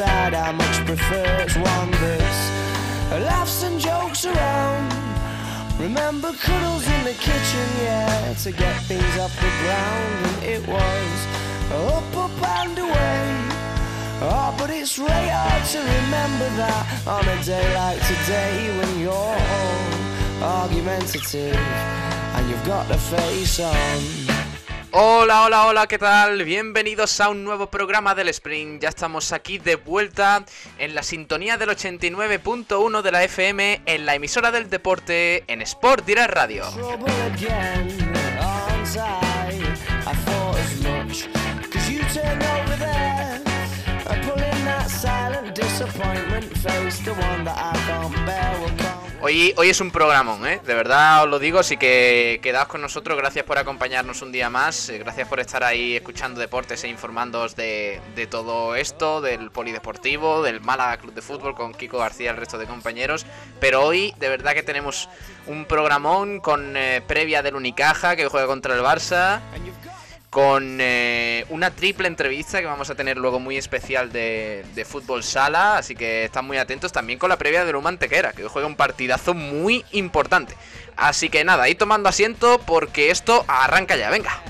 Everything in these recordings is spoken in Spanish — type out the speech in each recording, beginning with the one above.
I much prefer. It's one that's laughs and jokes around. Remember cuddles in the kitchen, yeah, to get things off the ground, and it was up, up and away. Oh, but it's really hard to remember that on a day like today when you're all argumentative and you've got the face on. Hola, hola, hola, ¿qué tal? Bienvenidos a un nuevo programa del Spring. Ya estamos aquí de vuelta en la sintonía del 89.1 de la FM en la emisora del deporte en Sport Direct Radio. Hoy, hoy es un programón, ¿eh? De verdad os lo digo, así que quedaos con nosotros. Gracias por acompañarnos un día más. eh, Gracias por estar ahí escuchando deportes e informándoos de, de todo esto, del polideportivo, del Málaga Club de Fútbol con Kiko García y el resto de compañeros. Pero hoy, de verdad que tenemos un programón con eh, previa del Unicaja que juega contra el Barça. Con eh, una triple entrevista que vamos a tener luego muy especial de, de fútbol sala, así que están muy atentos también con la previa del Humantequera, que juega un partidazo muy importante. Así que nada, ahí tomando asiento porque esto arranca ya, venga.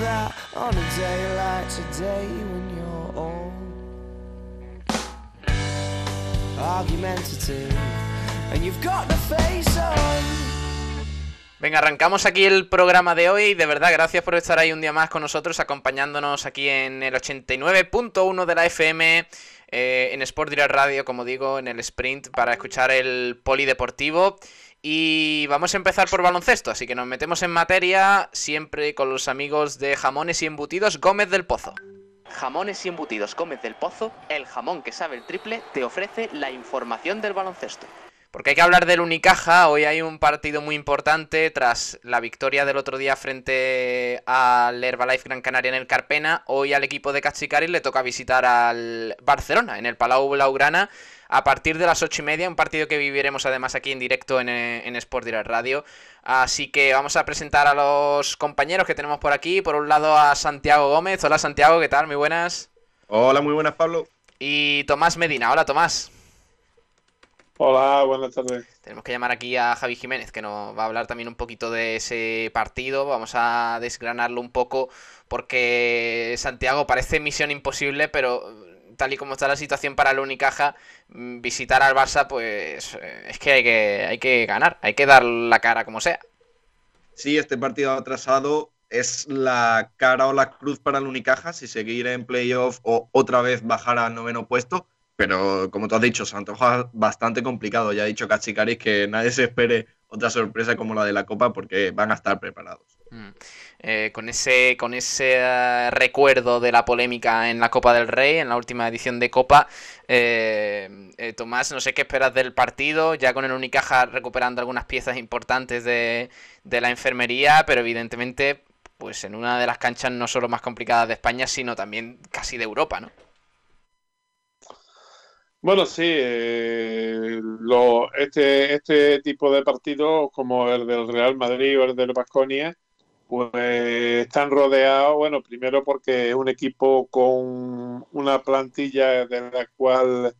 That on a day like today when you're all argumentative and you've got the face on. Venga, arrancamos aquí el programa de hoy. De verdad, gracias por estar ahí un día más con nosotros, acompañándonos aquí en el 89.1 de la FM, eh, en Sport Direct Radio, como digo, en el sprint, para escuchar el polideportivo. Y vamos a empezar por baloncesto, así que nos metemos en materia siempre con los amigos de Jamones y Embutidos Gómez del Pozo. Jamones y Embutidos Gómez del Pozo, el jamón que sabe el triple, te ofrece la información del baloncesto. Porque hay que hablar del Unicaja, hoy hay un partido muy importante tras la victoria del otro día frente al Herbalife Gran Canaria en el Carpena, hoy al equipo de Cachicari le toca visitar al Barcelona en el Palau Blaugrana a partir de las ocho y media, un partido que viviremos además aquí en directo en, eh, en Sport Direct Radio. Así que vamos a presentar a los compañeros que tenemos por aquí. Por un lado a Santiago Gómez. Hola Santiago, ¿qué tal? Muy buenas. Hola, muy buenas, Pablo. Y Tomás Medina. Hola Tomás. Hola, buenas tardes. Tenemos que llamar aquí a Javi Jiménez, que nos va a hablar también un poquito de ese partido. Vamos a desgranarlo un poco, porque Santiago parece misión imposible, pero tal y como está la situación para el Unicaja, mm, visitar al Barça, pues eh, es que hay que, hay que ganar, hay que dar la cara como sea. Sí, este partido atrasado es la cara o la cruz para el Unicaja si seguir en playoff o otra vez bajar al noveno puesto. Pero como tú has dicho, se antoja bastante complicado. Ya ha dicho Cachicaris que nadie se espere otra sorpresa como la de la Copa porque van a estar preparados. Mm. Eh, con ese, con ese recuerdo de la polémica en la Copa del Rey, en la última edición de Copa, eh, eh, Tomás, no sé qué esperas del partido, ya con el Unicaja recuperando algunas piezas importantes de, de la enfermería, pero evidentemente, pues en una de las canchas no solo más complicadas de España, sino también casi de Europa, ¿no? Bueno, sí, eh, lo, este, este tipo de partidos como el del Real Madrid o el del Baskonia, pues están rodeados, bueno, primero porque es un equipo con una plantilla de la cual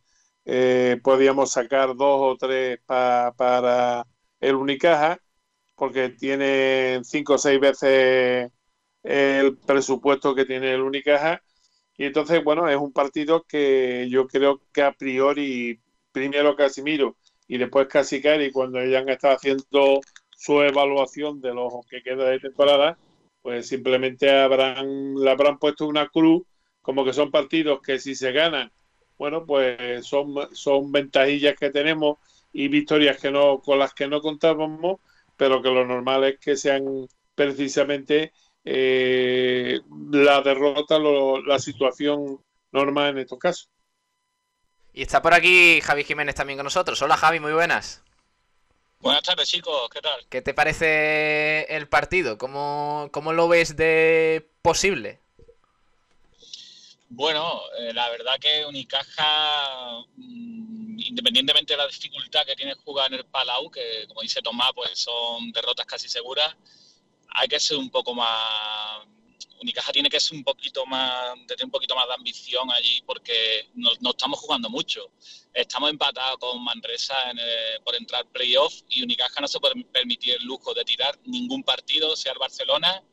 eh, podíamos sacar dos o tres pa- para el Unicaja, porque tiene cinco o seis veces el presupuesto que tiene el Unicaja. Y entonces, bueno, es un partido que yo creo que a priori, primero Casimiro y después Casicari, cuando ya han estado haciendo su evaluación de lo que queda de temporada, pues simplemente habrán, le habrán puesto una cruz, como que son partidos que si se ganan, bueno, pues son, son ventajillas que tenemos y victorias que no, con las que no contábamos, pero que lo normal es que sean precisamente eh, la derrota, la situación normal en estos casos. Y está por aquí Javi Jiménez también con nosotros. Hola Javi, muy buenas. Buenas tardes chicos, ¿qué tal? ¿Qué te parece el partido? ¿Cómo, cómo lo ves de posible? Bueno, eh, la verdad que Unicaja, mm, independientemente de la dificultad que tiene jugar en el Palau, que como dice Tomás, pues son derrotas casi seguras, hay que ser un poco más... Unicaja tiene que ser un poquito más, tener un poquito más de ambición allí porque no, estamos jugando mucho. Estamos empatados con Manresa por entrar playoff y Unicaja no se puede permitir el lujo de tirar ningún partido, sea el Barcelona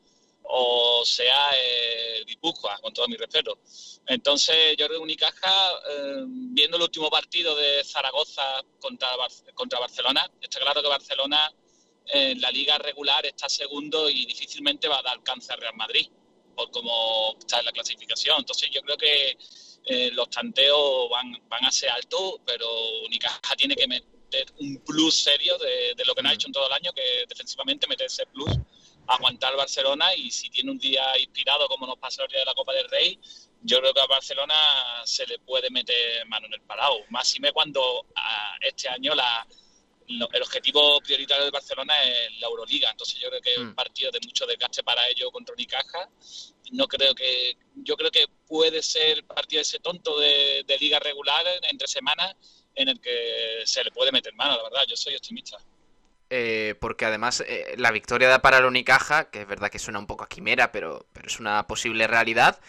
o sea el Guipúzcoa, con todo mi respeto. Entonces, yo creo que Unicaja, eh, viendo el último partido de Zaragoza contra, contra Barcelona, está claro que Barcelona en la liga regular está segundo y difícilmente va a dar alcance a Real Madrid, por cómo está en la clasificación. Entonces, yo creo que eh, los tanteos van, van a ser altos, pero Unicaja tiene que meter un plus serio de, de lo que no ha hecho en todo el año, que defensivamente meter ese plus aguantar Barcelona y si tiene un día inspirado como nos pasó el día de la Copa del Rey, yo creo que a Barcelona se le puede meter mano en el parado. Más me cuando este año la, el objetivo prioritario de Barcelona es la Euroliga. Entonces yo creo que es un mm. partido de mucho desgaste para ellos contra Unicaja. No creo que, yo creo que puede ser partido ese tonto de, de liga regular entre semanas en el que se le puede meter mano, la verdad. Yo soy optimista. Eh, porque además eh, la victoria da para el Unicaja, que es verdad que suena un poco a quimera, pero, pero es una posible realidad,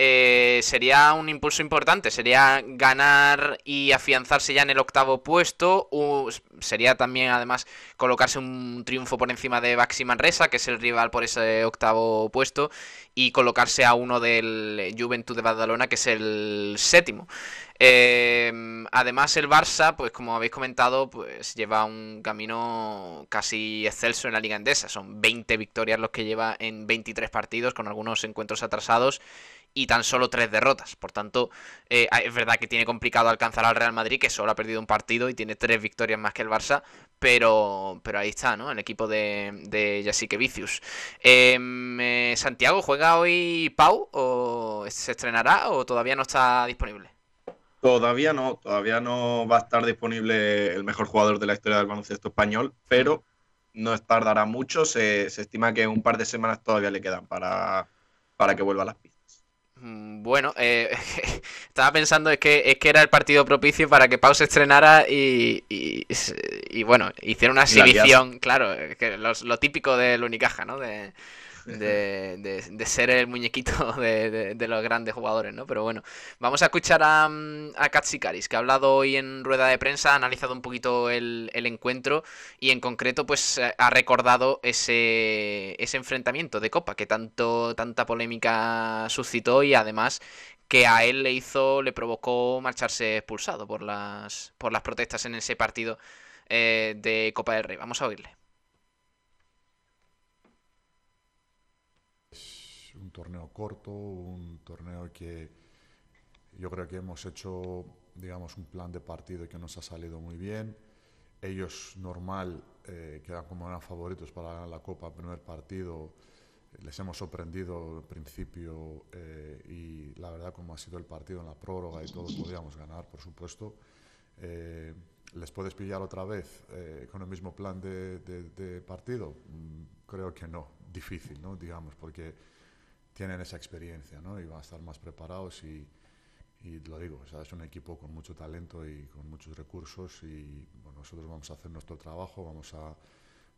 eh, sería un impulso importante, sería ganar y afianzarse ya en el octavo puesto, sería también además colocarse un triunfo por encima de Baxi Manresa, que es el rival por ese octavo puesto, y colocarse a uno del Juventud de Badalona, que es el séptimo. Em, además el Barça, pues como habéis comentado, pues lleva un camino casi excelso en la Liga Endesa. Son 20 victorias los que lleva en 23 partidos, con algunos encuentros atrasados y tan solo 3 derrotas. Por tanto, eh, es verdad que tiene complicado alcanzar al Real Madrid, que solo ha perdido un partido y tiene 3 victorias más que el Barça, pero, pero ahí está, ¿no? El equipo de, de Vicius. Em, eh, ¿Santiago juega hoy Pau o se estrenará o todavía no está disponible? Todavía no, todavía no va a estar disponible el mejor jugador de la historia del baloncesto español, pero no tardará mucho. Se, estima que un par de semanas todavía le quedan para, para que vuelva a las pistas. Mm, bueno, eh, estaba pensando es que, es que era el partido propicio para que Pau se estrenara y, y, bueno, hiciera una exhibición, claro, que lo típico del Unicaja, ¿no? De, de, de, ser el muñequito de, los grandes jugadores, ¿no? Pero bueno, vamos a escuchar a, mm, a Katsikaris, que ha hablado hoy en rueda de prensa, ha analizado un poquito el, encuentro y en concreto pues eh, ha recordado ese, ese enfrentamiento de Copa que tanto, tanta polémica suscitó y además que a él le hizo, le provocó marcharse expulsado por las, por las protestas en ese partido eh, de Copa del Rey. Vamos a oírle. Torneo corto, un torneo que yo creo que hemos hecho, digamos, un plan de partido que nos ha salido muy bien. Ellos, normal, eh, quedan como eran favoritos para ganar la Copa, primer partido. Les hemos sorprendido al principio eh, y la verdad, como ha sido el partido en la prórroga y todo, podíamos ganar, por supuesto. Eh, ¿Les puedes pillar otra vez con el mismo plan de, de partido? Mm, creo que no, difícil, ¿no? Digamos, porque tienen esa experiencia ¿no? y van a estar más preparados y, y lo digo, es un equipo con mucho talento y con muchos recursos y bueno, nosotros vamos a hacer nuestro trabajo, vamos a,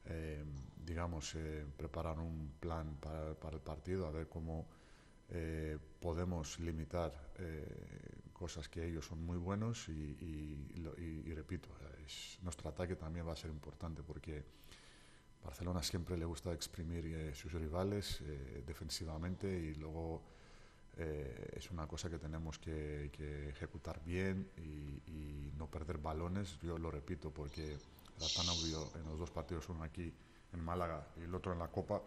eh, digamos, eh, preparar un plan para, para, el partido, a ver cómo eh, podemos limitar cosas que ellos son muy buenos y, y, y repito, es, nuestro ataque también va a ser importante porque Barcelona siempre le gusta exprimir eh, sus rivales eh, defensivamente y luego eh, es una cosa que tenemos que, ejecutar bien y, no perder balones. Yo lo repito porque era tan obvio en los dos partidos, uno aquí en Málaga y el otro en la Copa.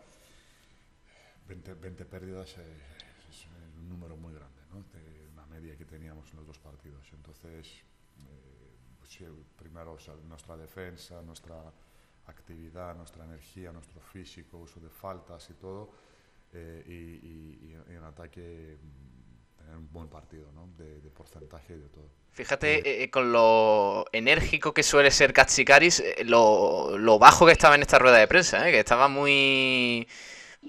20, 20 pérdidas es un número muy grande, ¿no? una media que teníamos en los dos partidos. Entonces, eh, pues primero nuestra defensa, nuestra actividad, nuestra energía, nuestro físico, uso de faltas y todo, eh, y, en ataque mm, tener un buen partido, ¿no? de, porcentaje y de todo. Fíjate eh, con lo enérgico que suele ser Katsikaris, lo, lo, bajo que estaba en esta rueda de prensa, que estaba muy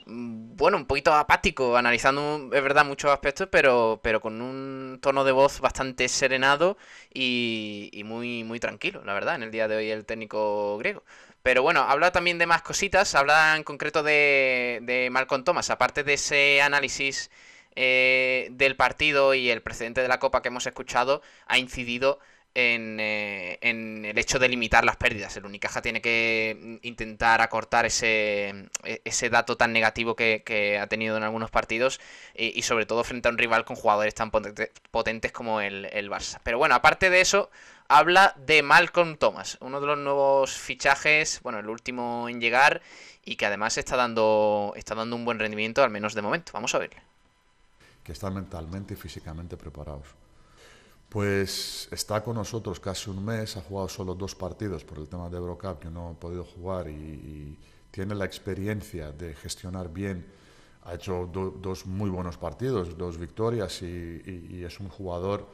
Mm, bueno, un poquito apático, analizando, es verdad, muchos aspectos, pero, pero con un tono de voz bastante serenado y, muy, muy tranquilo, la verdad, en el día de hoy el técnico griego. Pero bueno, habla también de más cositas, habla en concreto de, de Malcolm Thomas, aparte de ese análisis eh, del partido y el precedente de la Copa que hemos escuchado, ha incidido eh, en, el hecho de limitar las pérdidas. El Unicaja tiene que intentar acortar ese, ese dato tan negativo que, ha tenido en algunos partidos y, sobre todo frente a un rival con jugadores tan potentes como el, el Barça. Pero bueno, aparte de eso, habla de Malcolm Thomas, uno de los nuevos fichajes, bueno, el último en llegar y que además está dando, está dando un buen rendimiento, al menos de momento. Vamos a verle. Que están mentalmente y físicamente preparados. Pues está con nosotros casi un mes, ha jugado solo dos partidos por el tema de Eurocup que no ha podido jugar y, tiene la experiencia de gestionar bien. Ha hecho dos muy buenos partidos, dos victorias y, es un jugador,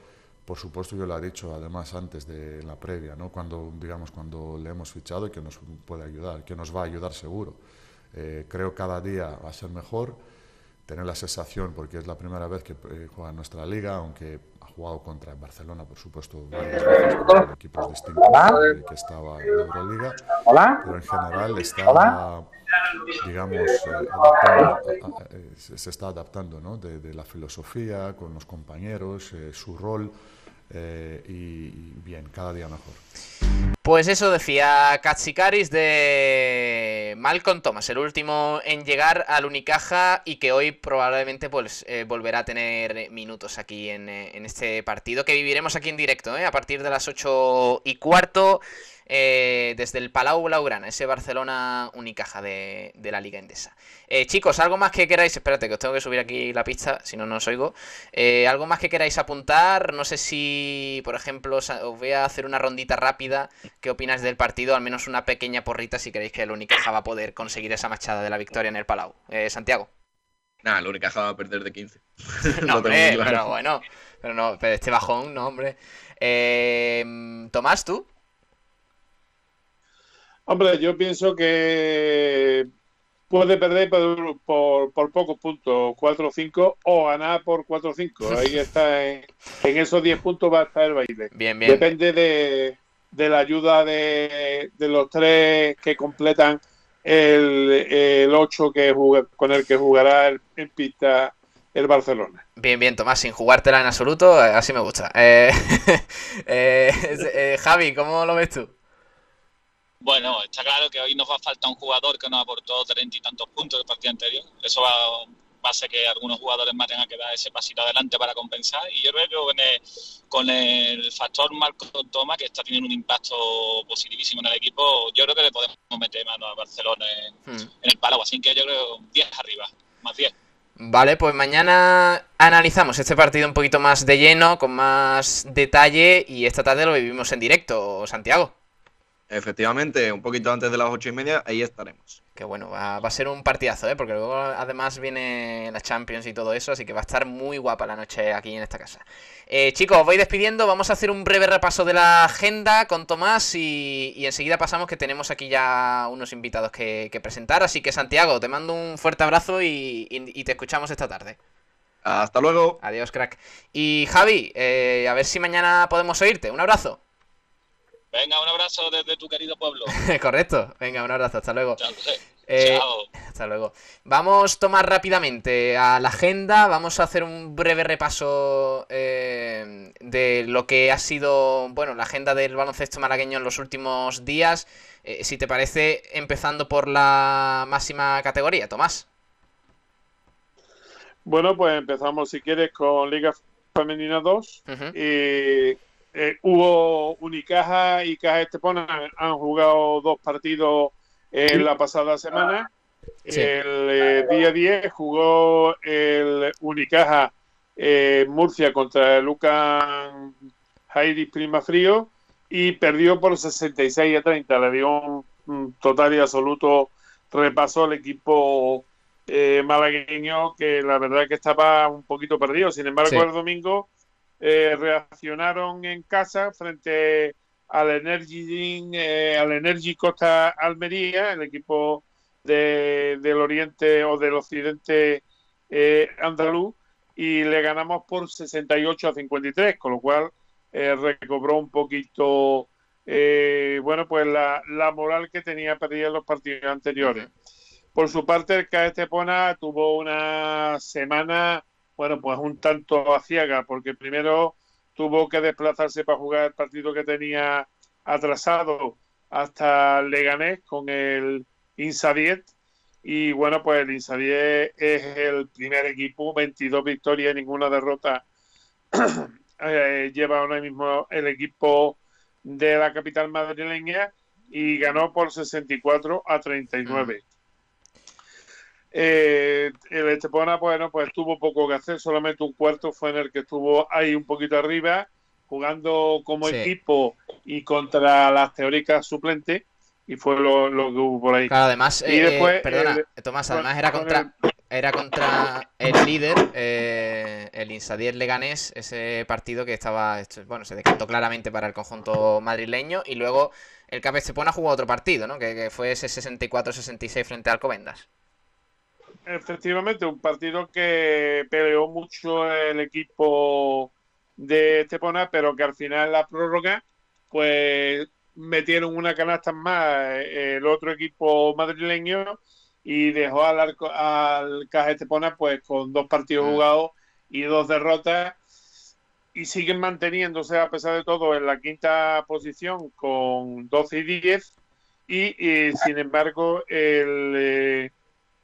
por supuesto yo lo he dicho además antes de la previa, ¿no? cuando, digamos, cuando le hemos fichado y que nos puede ayudar, que nos va a ayudar seguro. Eh, creo cada día va a ser mejor tener la sensación, porque es la primera vez que eh, juega en nuestra liga, aunque jugado contra Barcelona, por supuesto, varias veces contra equipos distintos eh, que estaba en Euroliga, pero en general está, digamos, eh, eh, se está adaptando ¿no? de, la filosofía, con los compañeros, su rol, y bien, cada día mejor. Pues eso decía Katsikaris de Malcolm Thomas, el último en llegar al Unicaja y que hoy probablemente pues, eh, volverá a tener minutos aquí en, eh, en, este partido que viviremos aquí en directo, ¿eh? a partir de las 8 y cuarto. Eh, desde el Palau Blaugrana, ese Barcelona Unicaja de, la Liga Endesa. Eh, chicos, algo más que queráis, espérate que os tengo que subir aquí la pista, si no, no os oigo. Eh, algo más que queráis apuntar, no sé si, por ejemplo, os voy a hacer una rondita rápida. ¿Qué opináis del partido? Al menos una pequeña porrita si queréis que el Unicaja va a poder conseguir esa machada de la victoria en el Palau. Santiago. Nada, el Unicaja va a perder de 15. no, hombre, pero bueno, pero no, pero este bajón, no, hombre. Tomás, ¿tú? Hombre, yo pienso que puede perder por, por, pocos puntos, 4 o 5, o ganar por 4 o 5. Ahí está, en, esos 10 puntos va a estar el baile. Bien, bien. Depende de, la ayuda de, los tres que completan el, el 8 que con el que jugará en pista el Barcelona. Bien, bien, Tomás, sin jugártela en absoluto, así me gusta. Eh, eh, eh, Javi, ¿cómo lo ves tú? Bueno, está claro que hoy nos va a faltar un jugador que nos aportó treinta y tantos puntos del partido anterior. Eso va, va, a hacer que algunos jugadores más tengan que dar ese pasito adelante para compensar. Y yo creo que con el, con el factor Marco Toma, que está teniendo un impacto positivísimo en el equipo, yo creo que le podemos meter mano a Barcelona en, hmm. el Palau. Así que yo creo 10 arriba, más 10. Vale, pues mañana analizamos este partido un poquito más de lleno, con más detalle, y esta tarde lo vivimos en directo, Santiago. Efectivamente, un poquito antes de las ocho y media, ahí estaremos. Que bueno, va, a ser un partidazo, ¿eh? porque luego además viene la Champions y todo eso, así que va a estar muy guapa la noche aquí en esta casa. Eh, chicos, os voy despidiendo, vamos a hacer un breve repaso de la agenda con Tomás y, enseguida pasamos que tenemos aquí ya unos invitados que, presentar, así que Santiago, te mando un fuerte abrazo y, te escuchamos esta tarde. Hasta luego. Adiós, crack. Y Javi, eh, a ver si mañana podemos oírte. Un abrazo. Venga, un abrazo desde tu querido pueblo. Correcto. Venga, un abrazo. Hasta luego. Chao. Eh, Chao. Hasta luego. Vamos a tomar rápidamente a la agenda. Vamos a hacer un breve repaso eh, de lo que ha sido, bueno, la agenda del baloncesto malagueño en los últimos días. Eh, si te parece, empezando por la máxima categoría, Tomás. Bueno, pues empezamos, si quieres, con Liga Femenina 2. Y eh, hubo Unicaja y Caja Estepona han jugado dos partidos en la pasada semana. El eh, día 10 jugó el Unicaja eh, Murcia contra Lucas Jairis Primafrío y perdió por 66 a 30. Le dio un, total y absoluto repaso al equipo eh, malagueño que la verdad que estaba un poquito perdido. Sin embargo, el domingo eh, reaccionaron en casa frente al Energy, eh, al Energy Costa Almería, el equipo del Oriente o del Occidente eh, andaluz, y le ganamos por 68 a 53, con lo cual eh, recobró un poquito, eh, bueno, pues la, la, moral que tenía perdida en los partidos anteriores. Por su parte, el KS Estepona tuvo una semana, bueno, pues un tanto aciaga, porque primero tuvo que desplazarse para jugar el partido que tenía atrasado hasta Leganés con el Insadiet. Y bueno, pues el Insadiet es el primer equipo, 22 victorias ninguna derrota Eh, lleva ahora mismo el equipo de la capital madrileña y ganó por 64 a 39. Eh, el Estepona, bueno, pues tuvo poco que hacer, solamente un cuarto fue en el que estuvo ahí un poquito arriba, jugando como equipo y contra las teóricas suplentes, y fue lo, que hubo por ahí. Claro, además, y eh, después, perdona, Tomás, además era contra, era contra el líder, eh, el Insadier Leganés, ese partido que estaba, bueno, se decantó claramente para el conjunto madrileño y luego el Cap Estepona jugó otro partido, ¿no? Que, fue ese 64-66 frente al Alcobendas. Efectivamente, un partido que peleó mucho el equipo de Estepona, pero que al final la prórroga, pues metieron una canasta más eh, el otro equipo madrileño y dejó al, arco, al Caja Estepona pues con dos partidos mm. jugados y dos derrotas y siguen manteniéndose a pesar de todo en la quinta posición con 12 y 10 y, sin embargo el,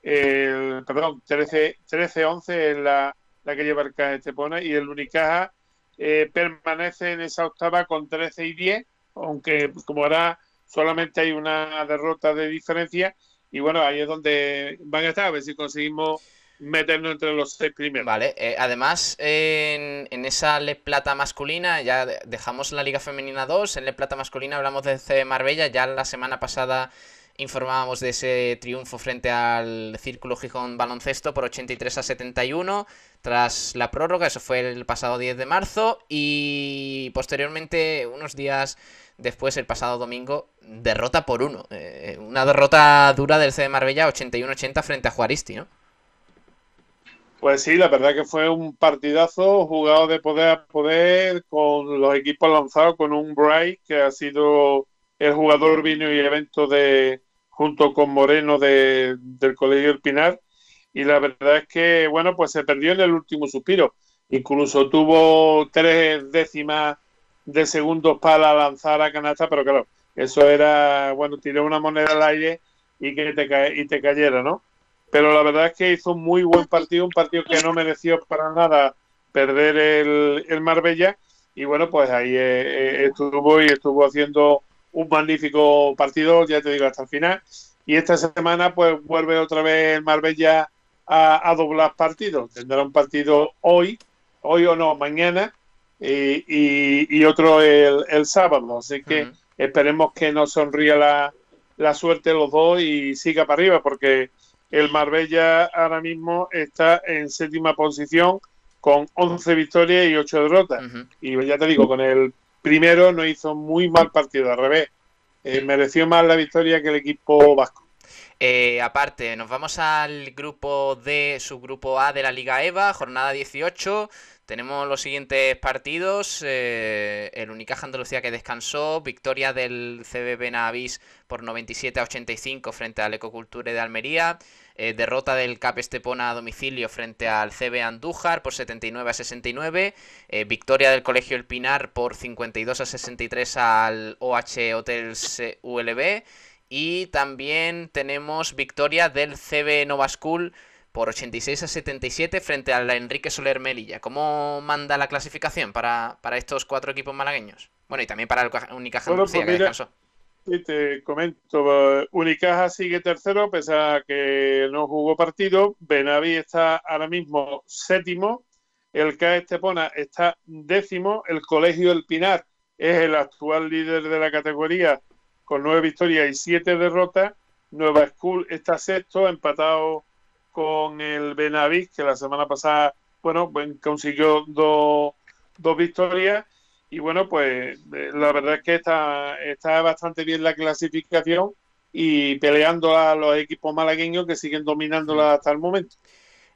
eh, perdón 13 13 11 es la, la que lleva el Caja Estepona y el Unicaja eh, permanece en esa octava con 13 y 10 aunque como ahora solamente hay una derrota de diferencia y bueno, ahí es donde van a estar, a ver si conseguimos meternos entre los seis primeros. Vale, eh, además en, esa Le Plata masculina, ya dejamos la Liga Femenina 2, en Le Plata masculina hablamos de C Marbella, ya la semana pasada informábamos de ese triunfo frente al Círculo Gijón Baloncesto por 83 a 71 tras la prórroga, eso fue el pasado 10 de marzo y posteriormente unos días después, el pasado domingo, derrota por uno. Eh, una derrota dura del C de Marbella, 81-80 frente a Juaristi, ¿no? Pues sí, la verdad que fue un partidazo jugado de poder a poder con los equipos lanzados con un Bright que ha sido el jugador vino y evento de junto con Moreno de, del Colegio del Pinar y la verdad es que bueno pues se perdió en el último suspiro incluso tuvo tres décimas de segundos para lanzar a canasta, pero claro, eso era, bueno, tiré una moneda al aire y que te, y te cayera, ¿no? Pero la verdad es que hizo un muy buen partido, un partido que no mereció para nada perder el, el Marbella y bueno, pues ahí eh, eh, estuvo y estuvo haciendo un magnífico partido, ya te digo, hasta el final. Y esta semana pues vuelve otra vez el Marbella a, a doblar partidos. Tendrá un partido hoy, hoy o no, mañana, y, otro el, sábado. Así que esperemos que nos sonría la, la suerte los dos y siga para arriba, porque el Marbella ahora mismo está en séptima posición con 11 victorias y 8 derrotas. Y ya te digo, con el primero no hizo muy mal partido, al revés. Eh, mereció más la victoria que el equipo vasco. Eh, aparte, nos vamos al grupo D, subgrupo A de la Liga EVA, jornada 18. Tenemos los siguientes partidos. Eh, el Unicaja Andalucía que descansó. Victoria del CB Navis por 97 a 85 frente al Ecoculture de Almería. Eh, derrota del CAP Estepona a domicilio frente al CB Andújar por 79 a 69. Eh, victoria del Colegio El Pinar por 52 a 63 al OH Hotels ULB. Y también tenemos victoria del CB Nova School por 86 a 77 frente a la Enrique Soler Melilla. ¿Cómo manda la clasificación para, estos cuatro equipos malagueños? Bueno, y también para el Unicaja bueno, pues que descansó. Te comento, Unicaja sigue tercero, pese a que no jugó partido. Benaví está ahora mismo séptimo. el CAE Estepona está décimo, el Colegio El Pinar es el actual líder de la categoría con nueve victorias y siete derrotas. Nueva School está sexto, empatado con el Benavís, que la semana pasada, bueno, consiguió dos, dos victorias. Y bueno, pues la verdad es que está, está bastante bien la clasificación y peleando a los equipos malagueños que siguen dominándola hasta el momento.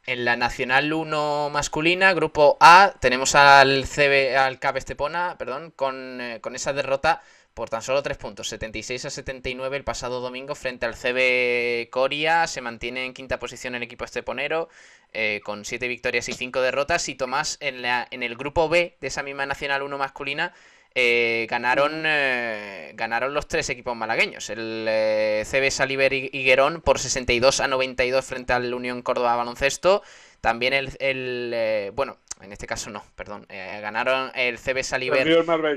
En la Nacional 1 masculina, grupo A, tenemos al CB, al CAP Estepona, perdón, con, eh, con esa derrota por tan solo 3 puntos, 76 a 79 el pasado domingo frente al CB Coria. Se mantiene en quinta posición el equipo esteponero eh, con 7 victorias y 5 derrotas. Y Tomás, en, la, en el grupo B de esa misma Nacional 1 masculina, eh, ganaron, eh, ganaron los tres equipos malagueños. El CB Saliver Higuerón por 62 a 92 frente al Unión Córdoba Baloncesto. También el, el bueno, en este caso no, perdón. Eh, ganaron el CB Saliver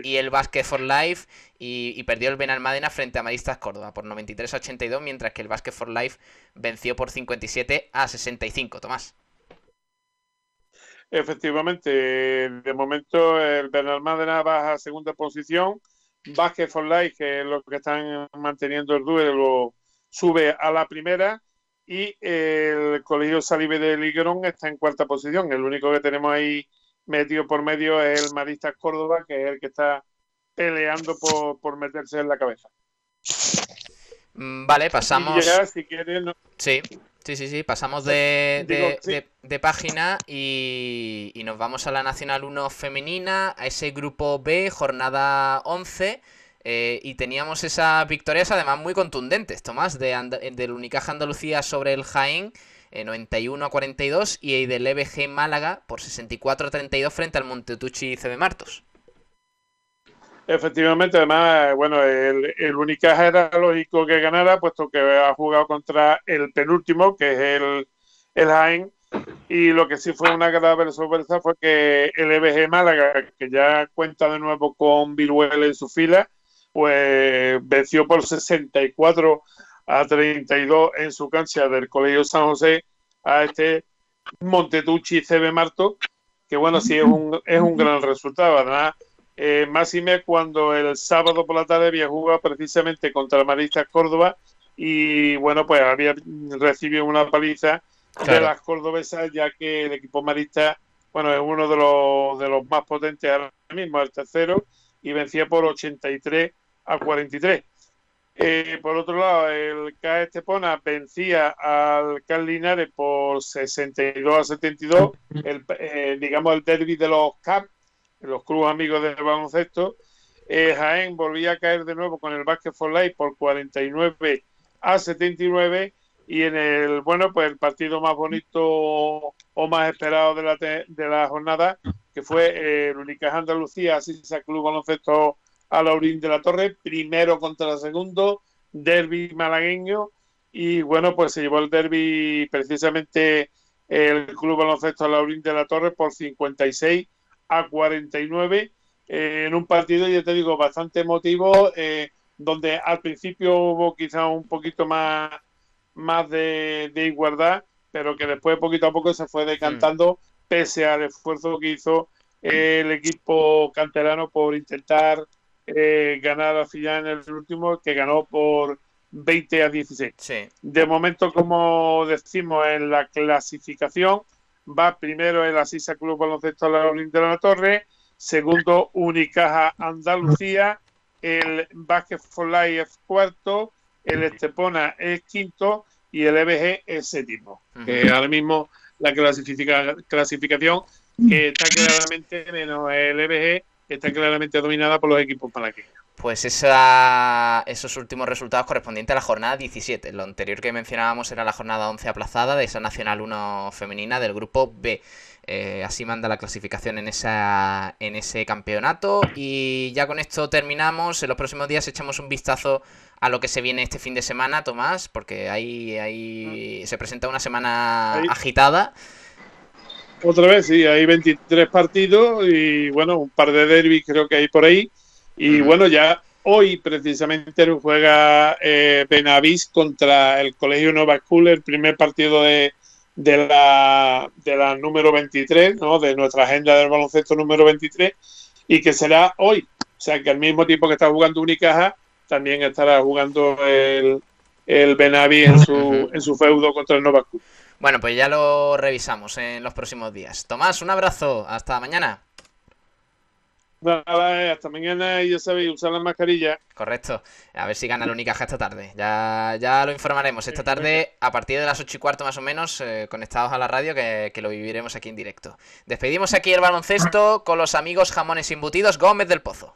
y el Basket for Life y, perdió el Benalmádena frente a Maristas Córdoba por 93 a 82, mientras que el Basket for Life venció por 57 a 65. Tomás. Efectivamente, de momento el Benalmádena baja a segunda posición. Basket for Life, que es lo que están manteniendo el duelo, sube a la primera y el Colegio Salive de Liguerón está en cuarta posición. El único que tenemos ahí metido por medio es el Maristas Córdoba, que es el que está peleando por, meterse en la cabeza. Mm, vale, pasamos. Sí, sí, sí, sí. Pasamos de, de, página y, y, nos vamos a la Nacional 1 femenina, a ese grupo B, jornada 11. Eh, y teníamos esas victorias además muy contundentes, Tomás, de del Unicaja Andalucía sobre el Jaén, 91 eh, a 42, y del EBG Málaga por 64 a 32 frente al Montetucci CB Martos. Efectivamente, además, bueno, el, el, Unicaja era lógico que ganara, puesto que ha jugado contra el penúltimo, que es el, el Jaén, y lo que sí fue una grave sorpresa fue que el EBG Málaga, que ya cuenta de nuevo con Viruel en su fila, pues venció por 64 a 32 en su cancha del Colegio San José a este Montetucci CB Marto, que bueno, sí es un, es un gran resultado, ¿verdad? Eh, más y menos cuando el sábado por la tarde había jugado precisamente contra el Marista Córdoba y bueno, pues había recibido una paliza de las cordobesas, ya que el equipo marista, bueno, es uno de los, de los más potentes ahora mismo, el tercero, y vencía por 83 a 43. Eh, por otro lado, el CAE Estepona vencía al CAE Linares por 62 a 72, el, eh, digamos el derby de los CAP, los clubes amigos del baloncesto. Eh, Jaén volvía a caer de nuevo con el Basket for Life por 49 a 79 y en el, bueno, pues el partido más bonito o más esperado de la, de la jornada, que fue el Unicaja Andalucía, así se Club Baloncesto a Laurín de la Torre, primero contra el segundo, derby malagueño, y bueno, pues se llevó el derby precisamente el Club Baloncesto Laurín de la Torre por 56 a 49 eh, en un partido, ya te digo, bastante emotivo, eh, donde al principio hubo quizá un poquito más, más de, igualdad, pero que después poquito a poco se fue decantando pese al esfuerzo que hizo el equipo canterano por intentar eh, ganar a final en el último, que ganó por 20 a 16. De momento, como decimos en la clasificación, va primero el Asisa Club Baloncesto La de la Torre, segundo Unicaja Andalucía, el Basket for Life cuarto, el Estepona es quinto y el EBG es séptimo. ahora mismo la clasificación que está claramente menos el EBG está claramente dominada por los equipos malagueños. Pues esa, esos últimos resultados correspondientes a la jornada 17. Lo anterior que mencionábamos era la jornada 11 aplazada de esa Nacional 1 femenina del grupo B. Eh, así manda la clasificación en, esa, en ese campeonato. Y ya con esto terminamos. En los próximos días echamos un vistazo a lo que se viene este fin de semana, Tomás, porque ahí, ahí se presenta una semana agitada. Otra vez, sí, hay 23 partidos y bueno, un par de derbis creo que hay por ahí. Y bueno, ya hoy precisamente juega eh, Benavís contra el Colegio Nova School, el primer partido de, de la, de la número 23, ¿no? de nuestra agenda del baloncesto número 23, y que será hoy. O sea que al mismo tiempo que está jugando Unicaja, también estará jugando el, el Benavi en su, en su feudo contra el Nova Bueno, pues ya lo revisamos en los próximos días. Tomás, un abrazo. Hasta mañana. hasta mañana y ya sabéis, usar la mascarilla. Correcto. A ver si gana la Unicaja esta tarde. Ya, ya lo informaremos. Esta tarde, a partir de las ocho y cuarto más o menos, eh, conectados a la radio, que, que, lo viviremos aquí en directo. Despedimos aquí el baloncesto con los amigos jamones embutidos Gómez del Pozo.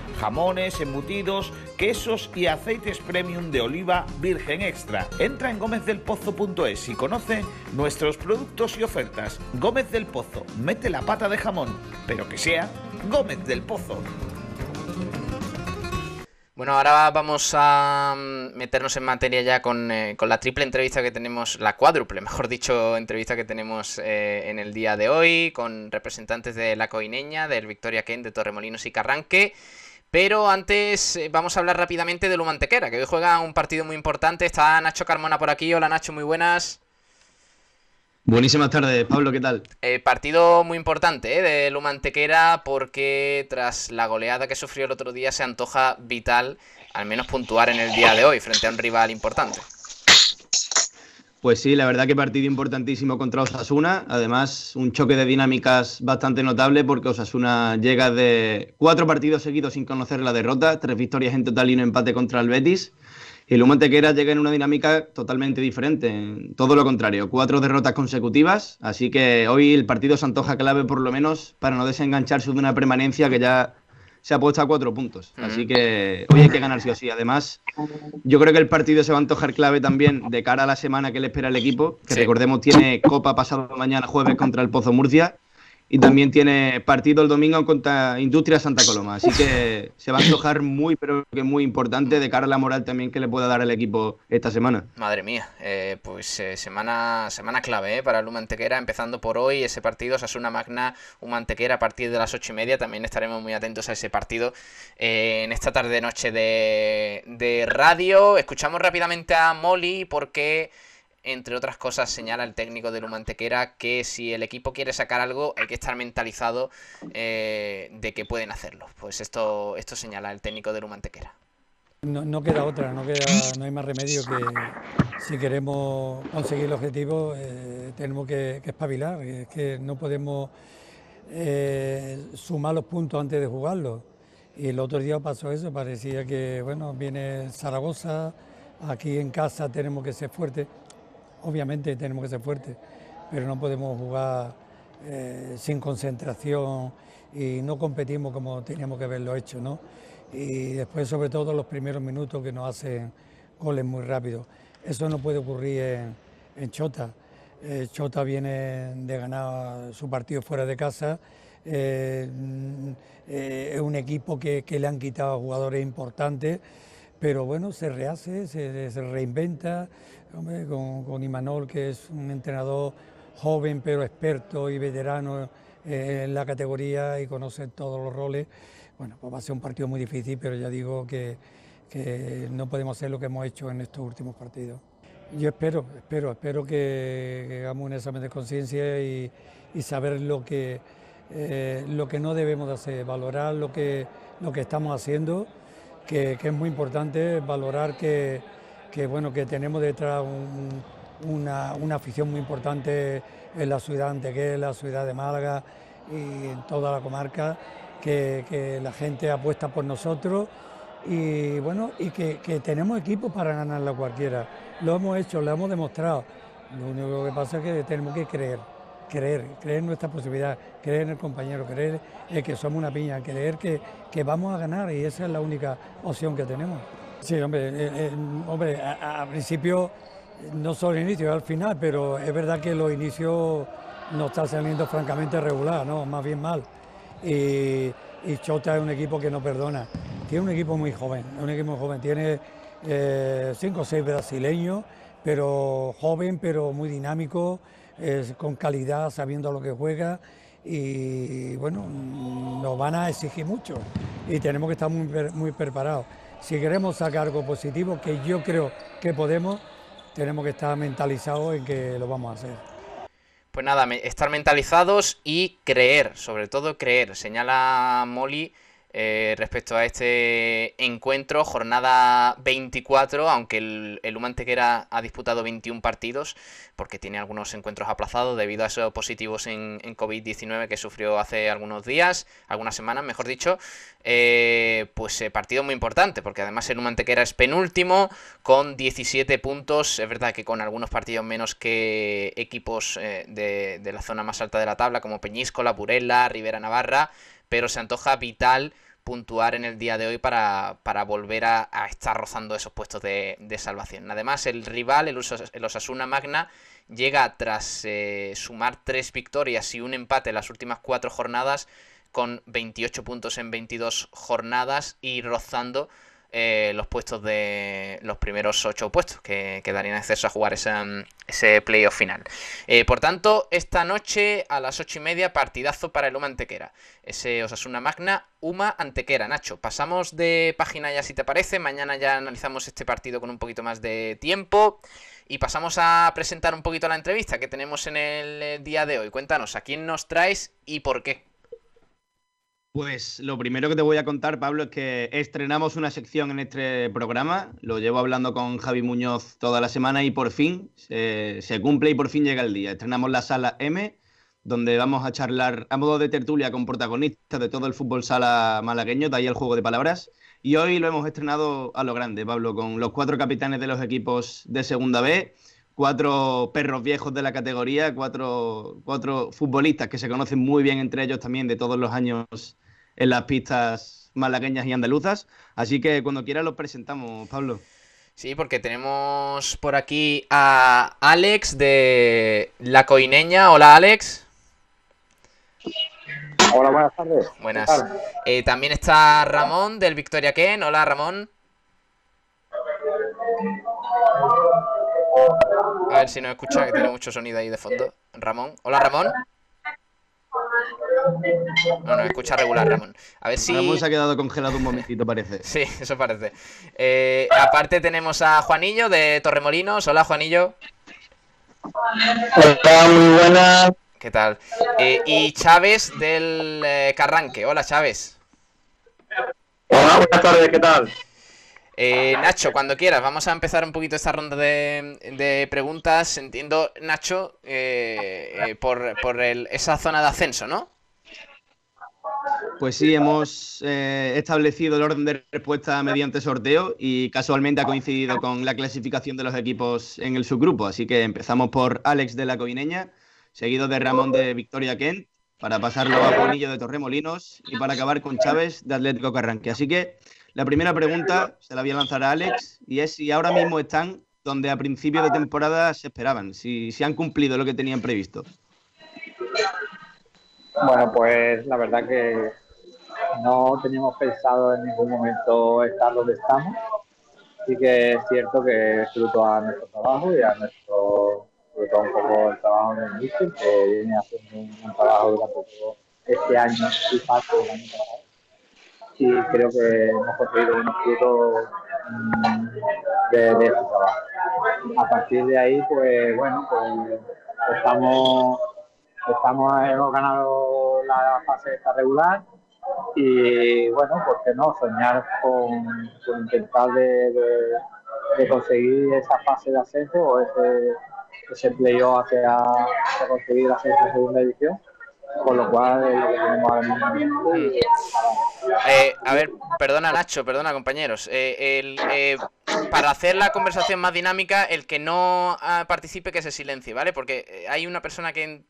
jamones, embutidos, quesos y aceites premium de oliva virgen extra. Entra en gómezdelpozo.es y conoce nuestros productos y ofertas. Gómez del Pozo, mete la pata de jamón, pero que sea Gómez del Pozo. Bueno, ahora vamos a mm, meternos en materia ya eh, con, la triple entrevista que tenemos, la cuádruple, mejor dicho, entrevista que tenemos eh, en el día de hoy, con representantes de la Coineña, del Victoria Ken, de Torremolinos y Carranque. Pero antes eh, vamos a hablar rápidamente de Lumantequera, que hoy juega un partido muy importante. Está Nacho Carmona por aquí. Hola Nacho, muy buenas. Buenísimas tardes, Pablo, ¿qué tal? Eh, partido muy importante eh, de Lumantequera porque tras la goleada que sufrió el otro día se antoja vital al menos puntuar en el día de hoy frente a un rival importante. Pues sí, la verdad que partido importantísimo contra Osasuna. Además, un choque de dinámicas bastante notable porque Osasuna llega de cuatro partidos seguidos sin conocer la derrota, tres victorias en total y un empate contra el Betis. Y el llega en una dinámica totalmente diferente, todo lo contrario, cuatro derrotas consecutivas. Así que hoy el partido se antoja clave por lo menos para no desengancharse de una permanencia que ya se ha puesto a cuatro puntos. Así que hoy hay que ganar sí o sí. Además, yo creo que el partido se va a antojar clave también de cara a la semana que le espera el equipo, que recordemos tiene Copa pasado mañana jueves contra el Pozo Murcia y también tiene partido el domingo contra Industria Santa Coloma. Así que se va a antojar muy, pero que muy importante de cara a la moral también que le pueda dar el equipo esta semana. Madre mía, eh, pues eh, semana, semana clave eh, para el Humantequera, empezando por hoy ese partido, una Magna, Humantequera a partir de las ocho y media. También estaremos muy atentos a ese partido en esta tarde-noche de, de radio. Escuchamos rápidamente a Molly porque entre otras cosas, señala el técnico de Lumantequera que si el equipo quiere sacar algo, hay que estar mentalizado eh, de que pueden hacerlo. Pues esto, esto señala el técnico de Lumantequera. No, no queda otra, no, queda, no hay más remedio que si queremos conseguir el objetivo, eh, tenemos que, espabilar. Es que no podemos eh, sumar los puntos antes de jugarlos. Y el otro día pasó eso, parecía que, bueno, viene Zaragoza, aquí en casa tenemos que ser fuertes obviamente tenemos que ser fuertes, pero no podemos jugar eh, sin concentración y no competimos como teníamos que haberlo hecho, ¿no? Y después, sobre todo, los primeros minutos que nos hacen goles muy rápidos. Eso no puede ocurrir en, Chota. Eh, Chota viene de ganar su partido fuera de casa. Eh, es un equipo que, le han quitado jugadores importantes, pero bueno, se rehace, se reinventa, con, Imanol, que es un entrenador joven pero experto y veterano eh, en la categoría y conoce todos los roles. Bueno, pues va a ser un partido muy difícil, pero ya digo que, no podemos hacer lo que hemos hecho en estos últimos partidos. Yo espero, espero, espero que, hagamos un examen de conciencia y, saber lo que, eh, lo que no debemos hacer, valorar lo que, lo que estamos haciendo, que es muy importante, valorar que que bueno que tenemos detrás una, afición muy importante en la ciudad de Antequera, la ciudad de Málaga y en toda la comarca, que, la gente apuesta por nosotros y bueno, y que, tenemos equipo para ganarla cualquiera. Lo hemos hecho, lo hemos demostrado. Lo único que pasa es que tenemos que creer, creer, creer en nuestra posibilidad, creer en el compañero, creer en que somos una piña, creer que, que vamos a ganar y esa es la única opción que tenemos. Sí, hombre, eh, eh, hombre a, principio, no solo el inicio, al final, pero es verdad que los inicios no está saliendo francamente regular, no, más bien mal. Y, y Chota es un equipo que no perdona. Tiene un equipo muy joven, un equipo joven. Tiene eh, cinco o seis brasileños, pero joven, pero muy dinámico, con calidad, sabiendo lo que juega. Y bueno, nos van a exigir mucho y tenemos que estar muy, muy preparados. Si queremos sacar algo positivo, que yo creo que podemos, tenemos que estar mentalizados en que lo vamos a hacer. Pues nada, estar mentalizados y creer, sobre todo creer. Señala Molly eh, respecto a este encuentro, jornada 24, aunque el, el Humantequera ha disputado 21 partidos, porque tiene algunos encuentros aplazados debido a esos positivos en, COVID-19 que sufrió hace algunos días, algunas semanas, mejor dicho, eh, pues eh, partido muy importante, porque además el Humantequera es penúltimo, con 17 puntos, es verdad que con algunos partidos menos que equipos de, de la zona más alta de la tabla, como Peñíscola, Burela, Rivera Navarra, pero se antoja vital puntuar en el día de hoy para, volver a, estar rozando esos puestos de, salvación. Además, el rival, el, Osasuna Magna, llega tras eh, sumar tres victorias y un empate en las últimas cuatro jornadas, con 28 puntos en 22 jornadas y rozando eh, los puestos de los primeros ocho puestos que, darían acceso a jugar ese playoff final. Eh, por tanto, esta noche a las ocho y media, partidazo para el Uma Antequera. Ese Osasuna Magna, Uma Antequera. Nacho, pasamos de página ya si te parece. Mañana ya analizamos este partido con un poquito más de tiempo. Y pasamos a presentar un poquito la entrevista que tenemos en el eh, día de hoy. Cuéntanos, ¿a quién nos traes y por qué? Pues lo primero que te voy a contar, Pablo, es que estrenamos una sección en este programa. Lo llevo hablando con Javi Muñoz toda la semana y por fin se, cumple y por fin llega el día. Estrenamos la sala M, donde vamos a charlar a modo de tertulia con protagonistas de todo el fútbol sala malagueño, de ahí el juego de palabras. Y hoy lo hemos estrenado a lo grande, Pablo, con los cuatro capitanes de los equipos de Segunda B, cuatro perros viejos de la categoría, cuatro, cuatro futbolistas que se conocen muy bien entre ellos también de todos los años en las pistas malagueñas y andaluzas. Así que cuando quiera los presentamos, Pablo. Sí, porque tenemos por aquí a Alex de La Coineña. Hola, Alex. Hola, buenas tardes. Buenas. Eh, también está Ramón del Victoria Ken. Hola, Ramón. A ver si nos escucha, que tiene mucho sonido ahí de fondo. Ramón. Hola, Ramón. No, no, escucha regular, Ramón. A ver si. Ramón se ha quedado congelado un momentito, parece. sí, eso parece. Eh, aparte, tenemos a Juanillo de Torremolinos. Hola, Juanillo. Hola, muy buenas. ¿Qué tal? Eh, y Chávez del eh, Carranque. Hola, Chávez. Hola, buenas tardes, ¿qué tal? Eh, Nacho, cuando quieras, vamos a empezar un poquito esta ronda de, preguntas. Entiendo, Nacho, eh, eh, por, esa zona de ascenso, ¿no? Pues sí, hemos establecido el orden de respuesta mediante sorteo y casualmente ha coincidido con la clasificación de los equipos en el subgrupo. Así que empezamos por Alex de la Coineña, seguido de Ramón de Victoria Kent, para pasarlo a Juanillo de Torremolinos y para acabar con Chávez de Atlético Carranque. Así que la primera pregunta se la voy a lanzar a Alex y es si ahora mismo están donde a principio de temporada se esperaban, si, si han cumplido lo que tenían previsto. Bueno, pues la verdad que no teníamos pensado en ningún momento estar donde estamos. Sí que es cierto que fruto a nuestro trabajo y a nuestro, todo un poco el trabajo del Mister, que viene haciendo un, trabajo durante todo este año y parte del año pasado y creo que hemos conseguido unos frutos mm, de, de trabajo. A partir de ahí, pues bueno, pues estamos, estamos hemos ganado la fase esta regular y bueno, ¿por qué no? Soñar con, intentar de, conseguir esa fase de ascenso o ese, ese playoff hacia, hacia conseguir ascenso segunda edición con lo cual eh, a ver, perdona Nacho, perdona compañeros. Eh, eh, para hacer la conversación más dinámica, el que no ah, participe que se silencie, ¿vale? Porque hay una persona que,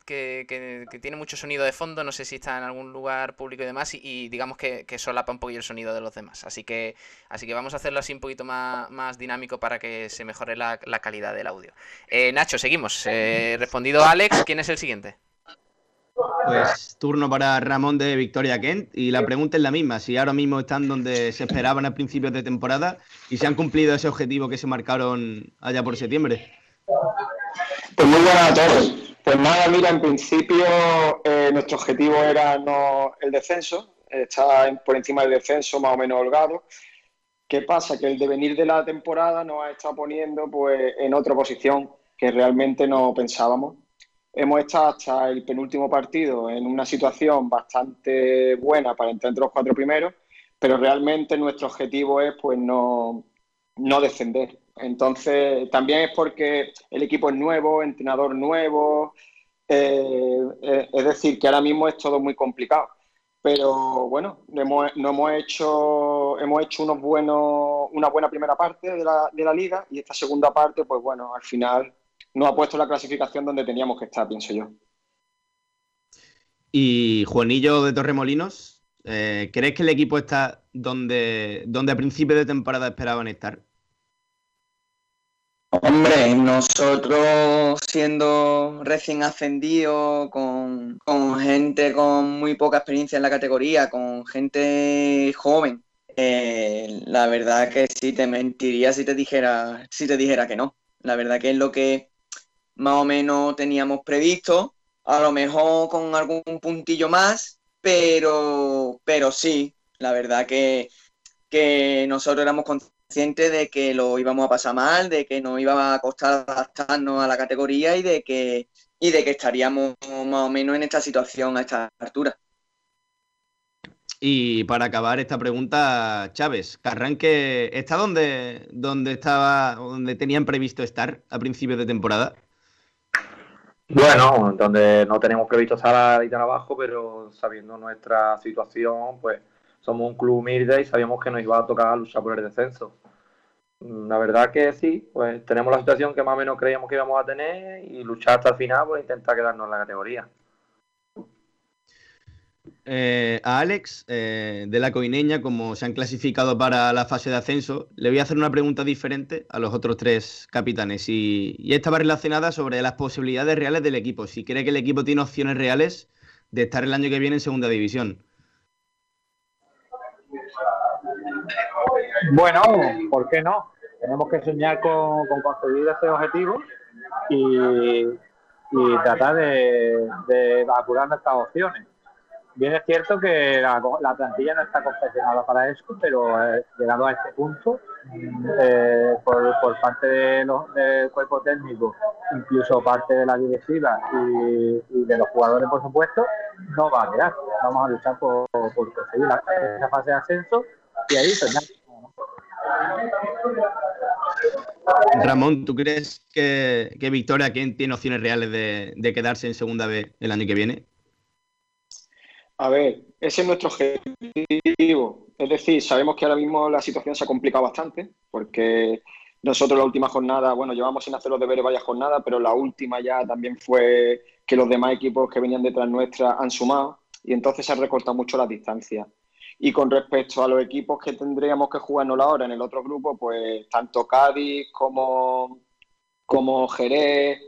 tiene mucho sonido de fondo, no sé si está en algún lugar público y demás, y, digamos que, solapa un poquito el sonido de los demás. Así que, así que vamos a hacerlo así un poquito más, más dinámico para que se mejore la, calidad del audio. Nacho, seguimos. respondido Alex, ¿quién es el siguiente? Pues turno para Ramón de Victoria Kent y la pregunta es la misma, si ahora mismo están donde se esperaban a principios de temporada y se han cumplido ese objetivo que se marcaron allá por septiembre. Pues muy buenas a todos. Pues nada, mira, en principio eh, nuestro objetivo era no el descenso, estar por encima del descenso más o menos holgado. ¿Qué pasa? Que el devenir de la temporada nos ha estado poniendo pues, en otra posición que realmente no pensábamos hemos estado hasta el penúltimo partido en una situación bastante buena para entrar entre los cuatro primeros, pero realmente nuestro objetivo es pues no, no descender. Entonces, también es porque el equipo es nuevo, entrenador nuevo, eh, eh, es decir, que ahora mismo es todo muy complicado. Pero bueno, hemos, no hemos hecho, hemos hecho unos buenos, una buena primera parte de la, de la liga y esta segunda parte, pues bueno, al final no ha puesto la clasificación donde teníamos que estar, pienso yo. Y Juanillo de Torremolinos, eh, ¿crees que el equipo está donde, donde a principio de temporada esperaban estar? Hombre, nosotros siendo recién ascendidos, con, gente con muy poca experiencia en la categoría, con gente joven, eh, la verdad que sí te mentiría si te dijera, si te dijera que no. La verdad que es lo que más o menos teníamos previsto, a lo mejor con algún puntillo más, pero, pero sí, la verdad que, que nosotros éramos conscientes de que lo íbamos a pasar mal, de que nos iba a costar adaptarnos a la categoría y de que, y de que estaríamos más o menos en esta situación a esta altura. Y para acabar esta pregunta, Chávez, Carranque está donde, donde estaba, donde tenían previsto estar a principios de temporada. Bueno, donde no tenemos previsto ahí tan abajo, pero sabiendo nuestra situación, pues somos un club humilde y sabíamos que nos iba a tocar luchar por el descenso. Mm, la verdad que sí, pues tenemos la situación que más o menos creíamos que íbamos a tener y luchar hasta el final, pues intentar quedarnos en la categoría. Eh, a Alex eh, de la Coineña, como se han clasificado para la fase de ascenso, le voy a hacer una pregunta diferente a los otros tres capitanes. Y, y esta va relacionada sobre las posibilidades reales del equipo. Si cree que el equipo tiene opciones reales de estar el año que viene en segunda división. Bueno, ¿por qué no? Tenemos que soñar con, conseguir ese objetivo y, tratar de, de nuestras opciones Bien es cierto que la, plantilla no está confeccionada para eso, pero eh, llegado a este punto, eh, por, parte de del cuerpo técnico, incluso parte de la directiva y, de los jugadores, por supuesto, no va a quedar. Vamos a luchar por, conseguir la, esa fase de ascenso y ahí Ramón, ¿tú crees que, Victoria tiene opciones reales de, de quedarse en segunda vez el año que viene? A ver, ese es nuestro objetivo. Es decir, sabemos que ahora mismo la situación se ha complicado bastante, porque nosotros la última jornada, bueno, llevamos sin hacer los deberes varias jornadas, pero la última ya también fue que los demás equipos que venían detrás nuestra han sumado y entonces se ha recortado mucho la distancia. Y con respecto a los equipos que tendríamos que jugarnos ahora en el otro grupo, pues tanto Cádiz como, como Jerez,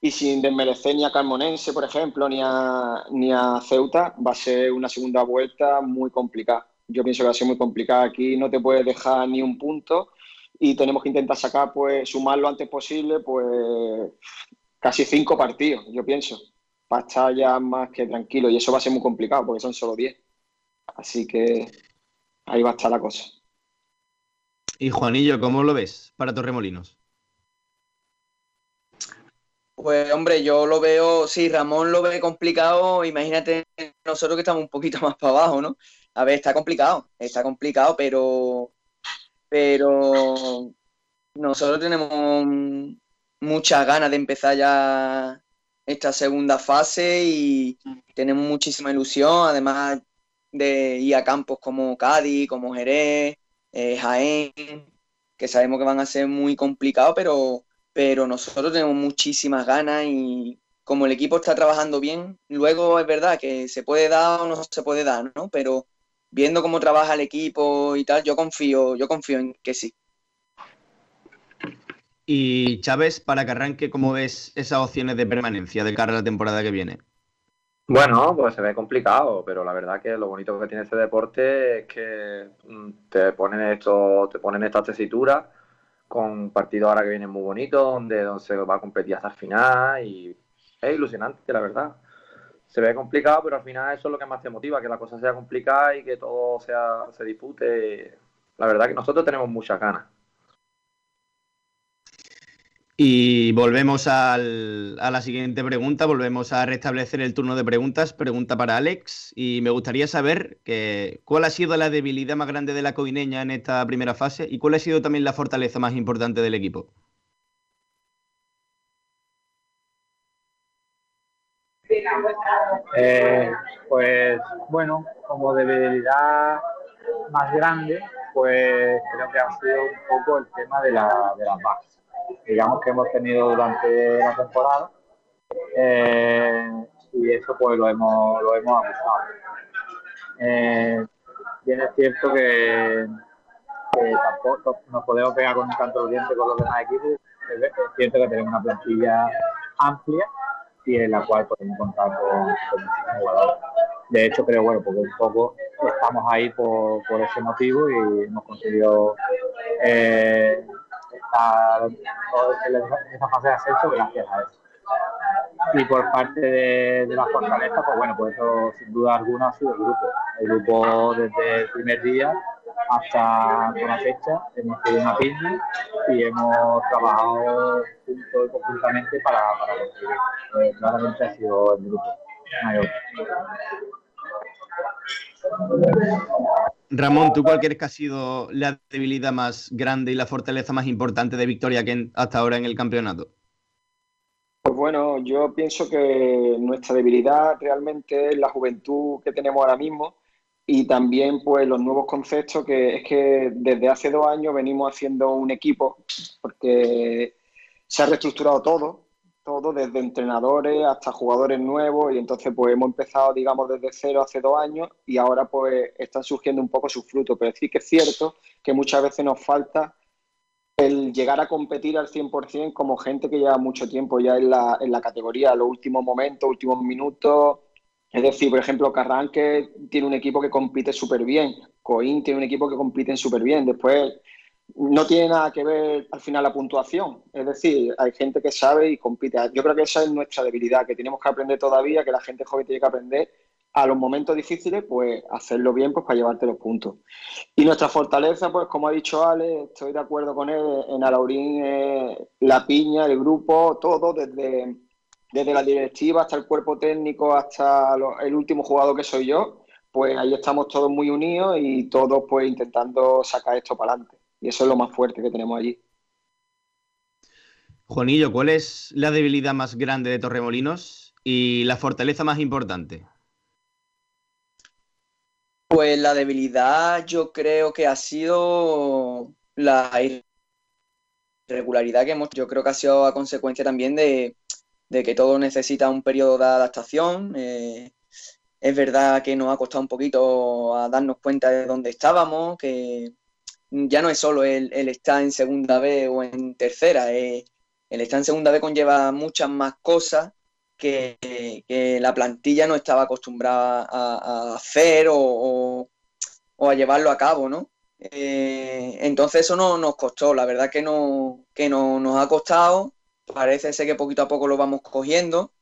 y sin desmerecer ni a Carmonense, por ejemplo, ni a, ni a Ceuta, va a ser una segunda vuelta muy complicada. Yo pienso que va a ser muy complicada. Aquí no te puedes dejar ni un punto y tenemos que intentar sacar, pues, sumar lo antes posible, pues, casi cinco partidos, yo pienso, para estar ya más que tranquilo. Y eso va a ser muy complicado porque son solo diez. Así que ahí va a estar la cosa. Y Juanillo, ¿cómo lo ves para Torremolinos? Pues hombre, yo lo veo, si Ramón lo ve complicado, imagínate nosotros que estamos un poquito más para abajo, ¿no? A ver, está complicado, está complicado, pero, pero nosotros tenemos muchas ganas de empezar ya esta segunda fase y tenemos muchísima ilusión, además de ir a campos como Cádiz, como Jerez, eh, Jaén, que sabemos que van a ser muy complicados, pero pero nosotros tenemos muchísimas ganas y como el equipo está trabajando bien, luego es verdad que se puede dar o no se puede dar, ¿no? Pero viendo cómo trabaja el equipo y tal, yo confío, yo confío en que sí. Y Chávez, para que arranque, ¿cómo ves esas opciones de permanencia de cara a la temporada que viene? Bueno, pues se ve complicado, pero la verdad que lo bonito que tiene este deporte es que mm, te ponen esto, te ponen esta tesitura con un partido ahora que viene muy bonito, donde, donde se va a competir hasta el final y es ilusionante, la verdad. Se ve complicado, pero al final eso es lo que más te motiva, que la cosa sea complicada y que todo sea, se dispute. La verdad que nosotros tenemos muchas ganas. Y volvemos al- a la siguiente pregunta, volvemos a restablecer el turno de preguntas. Pregunta para Alex. Y me gustaría saber que, cuál ha sido la debilidad más grande de la coineña en esta primera fase y cuál ha sido también la fortaleza más importante del equipo. Eh, pues bueno, como debilidad más grande, pues creo que ha sido un poco el tema de, la, de las bajas. Digamos que hemos tenido durante la temporada eh, y eso pues lo hemos, lo hemos abusado. Eh, bien es cierto que, que tampoco nos podemos pegar con un canto diente con los demás equipos. Es cierto que tenemos una plantilla amplia y en la cual podemos contar con, con jugadores. De hecho, creo, bueno, porque un poco estamos ahí por, por ese motivo y hemos conseguido eh, estar en esa fase de ascenso gracias a eso. Y por parte de, de la fortaleza, pues bueno, pues eso sin duda alguna ha sido el grupo. El grupo desde el primer día hasta la fecha hemos tenido una piña y hemos trabajado juntos y conjuntamente para, para conseguir. Eh, claramente ha sido el grupo. Ramón, ¿tú cuál crees que ha sido la debilidad más grande y la fortaleza más importante de Victoria hasta ahora en el campeonato? Pues bueno, yo pienso que nuestra debilidad realmente es la juventud que tenemos ahora mismo y también pues los nuevos conceptos que es que desde hace dos años venimos haciendo un equipo porque se ha reestructurado todo, todo desde entrenadores hasta jugadores nuevos y entonces pues hemos empezado digamos desde cero hace dos años y ahora pues están surgiendo un poco sus frutos, pero sí que es cierto que muchas veces nos falta el llegar a competir al 100% como gente que lleva mucho tiempo ya en la, en la categoría, los últimos momentos, últimos minutos. Es decir, por ejemplo, Carranque tiene un equipo que compite súper bien, Coín tiene un equipo que compite súper bien. Después, no tiene nada que ver al final la puntuación. Es decir, hay gente que sabe y compite. Yo creo que esa es nuestra debilidad, que tenemos que aprender todavía, que la gente joven tiene que aprender a los momentos difíciles, pues hacerlo bien pues para llevarte los puntos. Y nuestra fortaleza, pues como ha dicho Ale, estoy de acuerdo con él, en Alaurín, eh, la piña, el grupo, todo, desde, desde la directiva hasta el cuerpo técnico, hasta lo- el último jugador que soy yo, pues ahí estamos todos muy unidos y todos pues intentando sacar esto para adelante. Y eso es lo más fuerte que tenemos allí. Juanillo, ¿cuál es la debilidad más grande de Torremolinos y la fortaleza más importante? Pues la debilidad yo creo que ha sido la irregularidad que hemos, yo creo que ha sido a consecuencia también de, de que todo necesita un periodo de adaptación. Eh, es verdad que nos ha costado un poquito a darnos cuenta de dónde estábamos, que ya no es solo el, el estar en segunda B o en tercera, eh, el estar en segunda B conlleva muchas más cosas que, la plantilla no estaba acostumbrada a, hacer o a llevarlo a cabo, ¿no? Eh, entonces eso no nos costó, la verdad que, no, que no, nos ha costado, parece ser que poquito a poco lo vamos cogiendo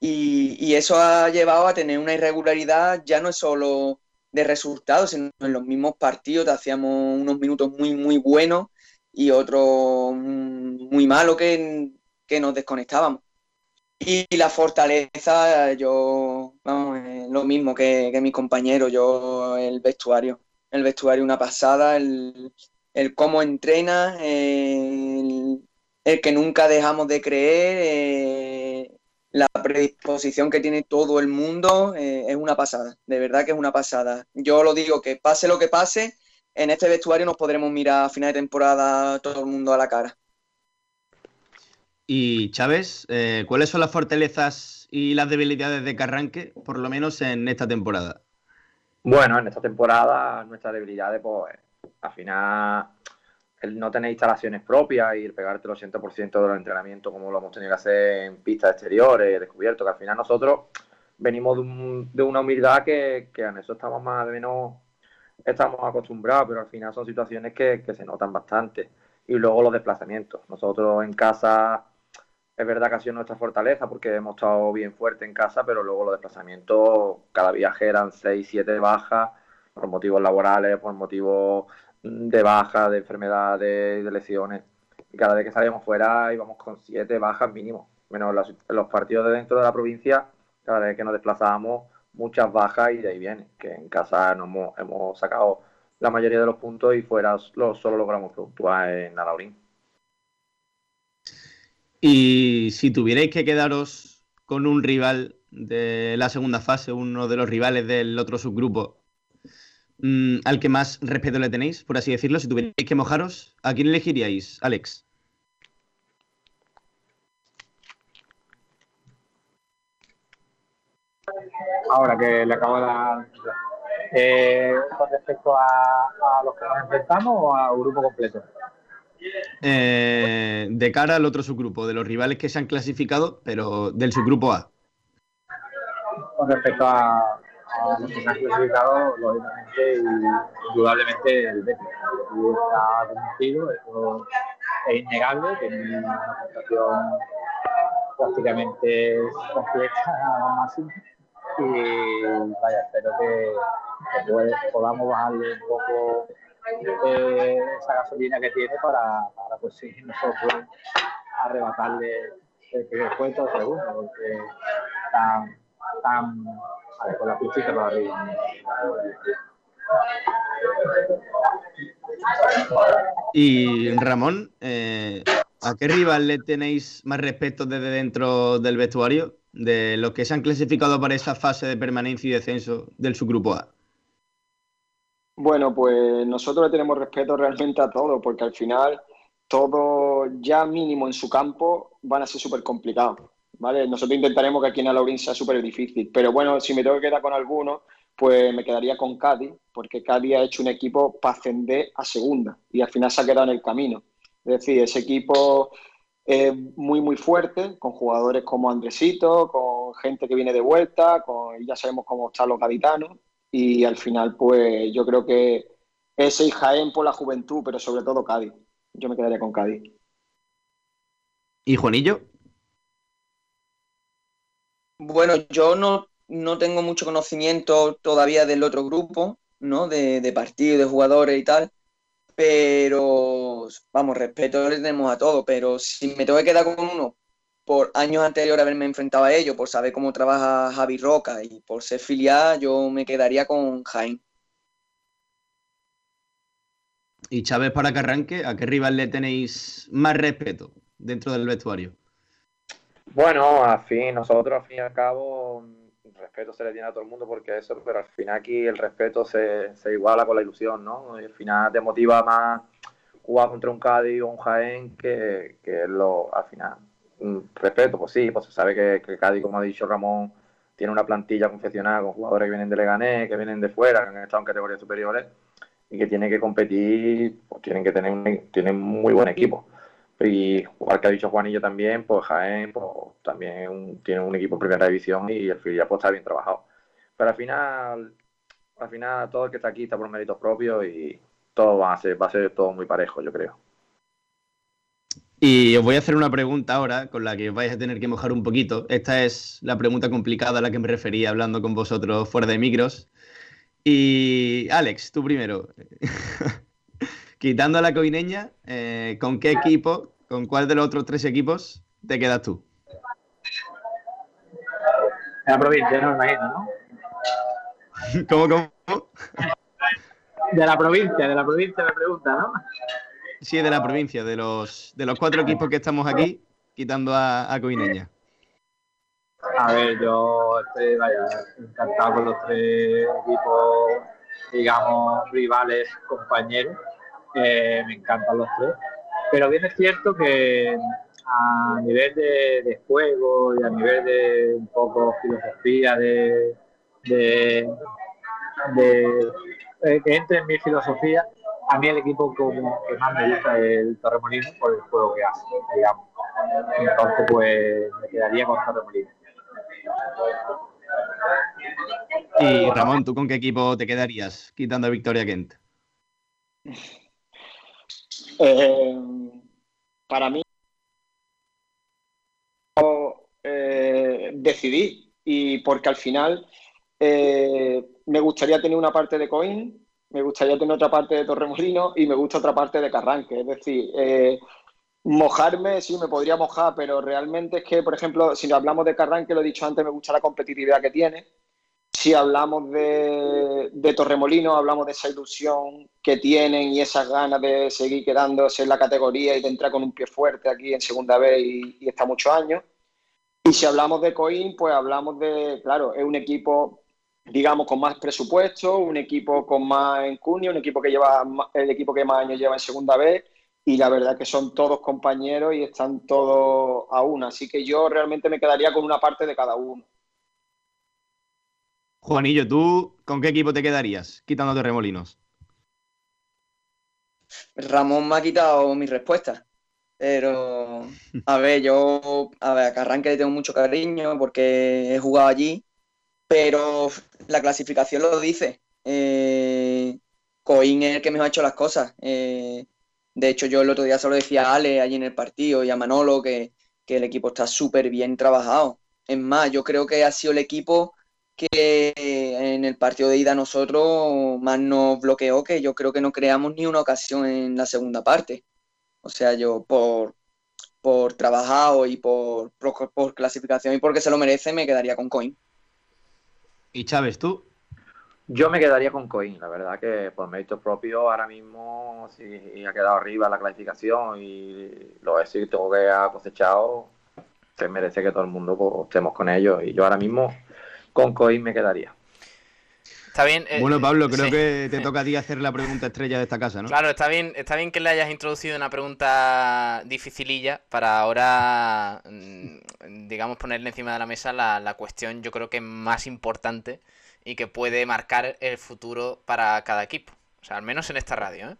y, y eso ha llevado a tener una irregularidad, ya no es solo de resultados, sino en los mismos partidos hacíamos unos minutos muy, muy buenos y otros mm, muy malos que, que nos desconectábamos. Y la fortaleza, yo, vamos, eh, lo mismo que, que mis compañeros, yo, el vestuario. El vestuario una pasada, el, el cómo entrena, el, el que nunca dejamos de creer, eh, la predisposición que tiene todo el mundo, eh, es una pasada, de verdad que es una pasada. Yo lo digo, que pase lo que pase, en este vestuario nos podremos mirar a final de temporada todo el mundo a la cara. Y Chávez, eh, ¿cuáles son las fortalezas y las debilidades de Carranque, por lo menos en esta temporada? Bueno, en esta temporada nuestras debilidades, pues al final el no tener instalaciones propias y el pegarte el 80% de los entrenamientos como lo hemos tenido que hacer en pistas exteriores, descubierto, que al final nosotros venimos de, una humildad que, que en eso estamos más o menos estamos acostumbrados, pero al final son situaciones que, que se notan bastante. Y luego los desplazamientos. Nosotros en casa es verdad que ha sido nuestra fortaleza porque hemos estado bien fuerte en casa, pero luego los desplazamientos, cada viaje eran 6, 7 bajas por motivos laborales, por motivos de baja, de enfermedades, de lesiones. Y cada vez que salíamos fuera íbamos con 7 bajas mínimo, menos los, partidos de dentro de la provincia, cada vez que nos desplazábamos, muchas bajas y de ahí viene, que en casa hemos, hemos sacado la mayoría de los puntos y fuera solo logramos puntuar en Alaurín. Y si tuvierais que quedaros con un rival de la segunda fase, uno de los rivales del otro subgrupo, mm, al que más respeto le tenéis, por así decirlo, si tuvierais que mojaros, ¿a quién elegiríais, Alex? Ahora que le acabo de dar. Eh, con respecto a, a los que nos enfrentamos o al grupo completo. Eh, de cara al otro subgrupo, de los rivales que se han clasificado, pero del subgrupo A. Con respecto a, los que se han clasificado, lógicamente y indudablemente el Betis. está conocido, eso es innegable, tiene una presentación prácticamente completa al máximo. Y vaya, espero que, que podamos bajarle un poco eh, esa gasolina que tiene para, para pues sí, nosotros arrebatarle el primer puesto segundo, porque tan con la puchita para arriba. Y Ramón, eh, ¿a qué rival le tenéis más respeto desde dentro del vestuario? De los que se han clasificado para esa fase de permanencia y descenso del subgrupo A. Bueno, pues nosotros le tenemos respeto realmente a todo, porque al final todo ya mínimo en su campo van a ser súper complicados. ¿Vale? Nosotros intentaremos que aquí en Alaurín sea súper difícil, pero bueno, si me tengo que quedar con alguno, pues me quedaría con Cádiz, porque Cádiz ha hecho un equipo para ascender a segunda y al final se ha quedado en el camino. Es decir, ese equipo es muy, muy fuerte, con jugadores como Andresito, con gente que viene de vuelta, con, ya sabemos cómo están los gaditanos, y al final, pues yo creo que ese y Jaén por la juventud, pero sobre todo Cádiz. Yo me quedaría con Cádiz. ¿Y Juanillo? Bueno, yo no, no tengo mucho conocimiento todavía del otro grupo, ¿no? De, de partidos, de jugadores y tal. Pero, vamos, respeto le tenemos a todos. Pero si me tengo que quedar con uno, por años anteriores haberme enfrentado a ello, por saber cómo trabaja Javi Roca y por ser filial, yo me quedaría con Jaime. Y Chávez, para que arranque, ¿a qué rival le tenéis más respeto dentro del vestuario? Bueno, al fin, nosotros al fin y al cabo, respeto se le tiene a todo el mundo porque eso, pero al final aquí el respeto se, iguala con la ilusión, ¿no? Y al final te motiva más jugar contra un Cádiz o un Jaén que, que lo, al final respeto, pues sí, pues se sabe que, que, Cádiz, como ha dicho Ramón, tiene una plantilla confeccionada con jugadores que vienen de Leganés, que vienen de fuera, que han estado en categorías superiores y que tienen que competir, pues tienen que tener un, tienen muy buen equipo. Y igual que ha dicho Juanillo también, pues Jaén pues, también tiene un equipo en primera división y el filial pues, está bien trabajado. Pero al final, al final todo el que está aquí está por méritos propios y todo va a ser, va a ser todo muy parejo, yo creo. Y os voy a hacer una pregunta ahora con la que vais a tener que mojar un poquito. Esta es la pregunta complicada a la que me refería hablando con vosotros fuera de micros. Y Alex, tú primero. Quitando a la coineña, eh, ¿con qué equipo, con cuál de los otros tres equipos te quedas tú? En la provincia, no me imagino, ¿no? ¿Cómo, cómo? De la provincia, de la provincia me pregunta, ¿no? Sí, de la provincia, de los, de los cuatro equipos que estamos aquí, quitando a, a Coineña. A ver, yo estoy vaya, encantado con los tres equipos, digamos, rivales, compañeros. Me encantan los tres. Pero bien es cierto que a nivel de, juego y a nivel de un poco filosofía, de, de, de eh, que entre en mi filosofía, a mí el equipo como que más me gusta es el Torremolinos por el juego que hace, digamos. Entonces, pues me quedaría con Torremolinos. Y Ramón, ¿tú con qué equipo te quedarías quitando a Victoria Kent? Eh, para mí, eh, decidí y porque al final eh, me gustaría tener una parte de Coin, me gustaría tener otra parte de Torremolino y me gusta otra parte de Carranque. Es decir, mojarme, sí, me podría mojar, pero realmente es que, por ejemplo, si hablamos de Carranque, lo he dicho antes, me gusta la competitividad que tiene. Si hablamos de, Torremolino, hablamos de esa ilusión que tienen y esas ganas de seguir quedándose en la categoría y de entrar con un pie fuerte aquí en segunda vez y, y está muchos años. Y si hablamos de Coin, pues hablamos de, claro, es un equipo, digamos, con más presupuesto, un equipo con más encuño, un equipo que lleva, el equipo que más años lleva en segunda vez, y la verdad que son todos compañeros y están todos a una. Así que yo realmente me quedaría con una parte de cada uno. Juanillo, ¿tú con qué equipo te quedarías quitando a Torremolinos? Ramón me ha quitado mi respuesta. Pero, a ver, yo a ver, a Carranque le tengo mucho cariño porque he jugado allí, pero la clasificación lo dice. Eh, Coín es el que mejor ha hecho las cosas. Eh, de hecho, yo el otro día se lo decía a Ale allí en el partido y a Manolo que, que el equipo está súper bien trabajado. Es más, yo creo que ha sido el equipo que en el partido de ida nosotros más nos bloqueó, que yo creo que no creamos ni una ocasión en la segunda parte. O sea, yo por, por trabajado y por, por, por clasificación y porque se lo merece, me quedaría con Coin. Y Chávez, ¿tú? Yo me quedaría con Coin, la verdad que por méritos propios ahora mismo si ha quedado arriba la clasificación y los éxitos que ha cosechado, se merece que todo el mundo pues, estemos con ellos. Y yo ahora mismo con Coin me quedaría. Está bien. eh, Bueno, Pablo, creo sí. que te toca a ti hacer la pregunta estrella de esta casa, ¿no? Claro, está bien, está bien que le hayas introducido una pregunta dificililla para ahora, mm, digamos, ponerle encima de la mesa la, la cuestión, yo creo que más importante y que puede marcar el futuro para cada equipo. O sea, al menos en esta radio, ¿eh?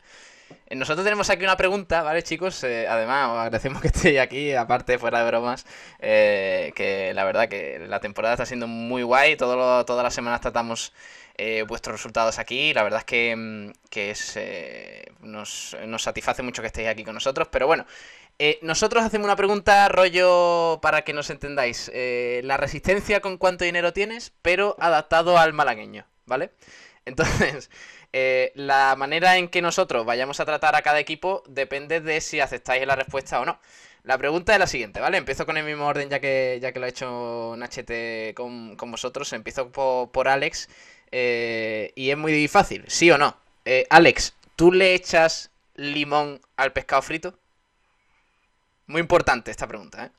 Eh, Nosotros tenemos aquí una pregunta, ¿vale, chicos? Eh, además, os agradecemos que estéis aquí, aparte, fuera de bromas, eh, que la verdad que la temporada está siendo muy guay, todas las semanas tratamos eh, vuestros resultados aquí, la verdad es que, mm, es, nos, nos satisface mucho que estéis aquí con nosotros, pero bueno, nosotros hacemos una pregunta, rollo, para que nos entendáis, la resistencia con cuánto dinero tienes, pero adaptado al malagueño, ¿vale? Entonces, eh, la manera en que nosotros vayamos a tratar a cada equipo depende de si aceptáis la respuesta o no. La pregunta es la siguiente, ¿vale? Empiezo con el mismo orden ya que, ya que lo ha hecho Nachete con, con vosotros. Empiezo po- por, Alex. eh, y es muy fácil, ¿sí o no? Eh, Alex, ¿tú le echas limón al pescado frito? Muy importante esta pregunta, ¿eh?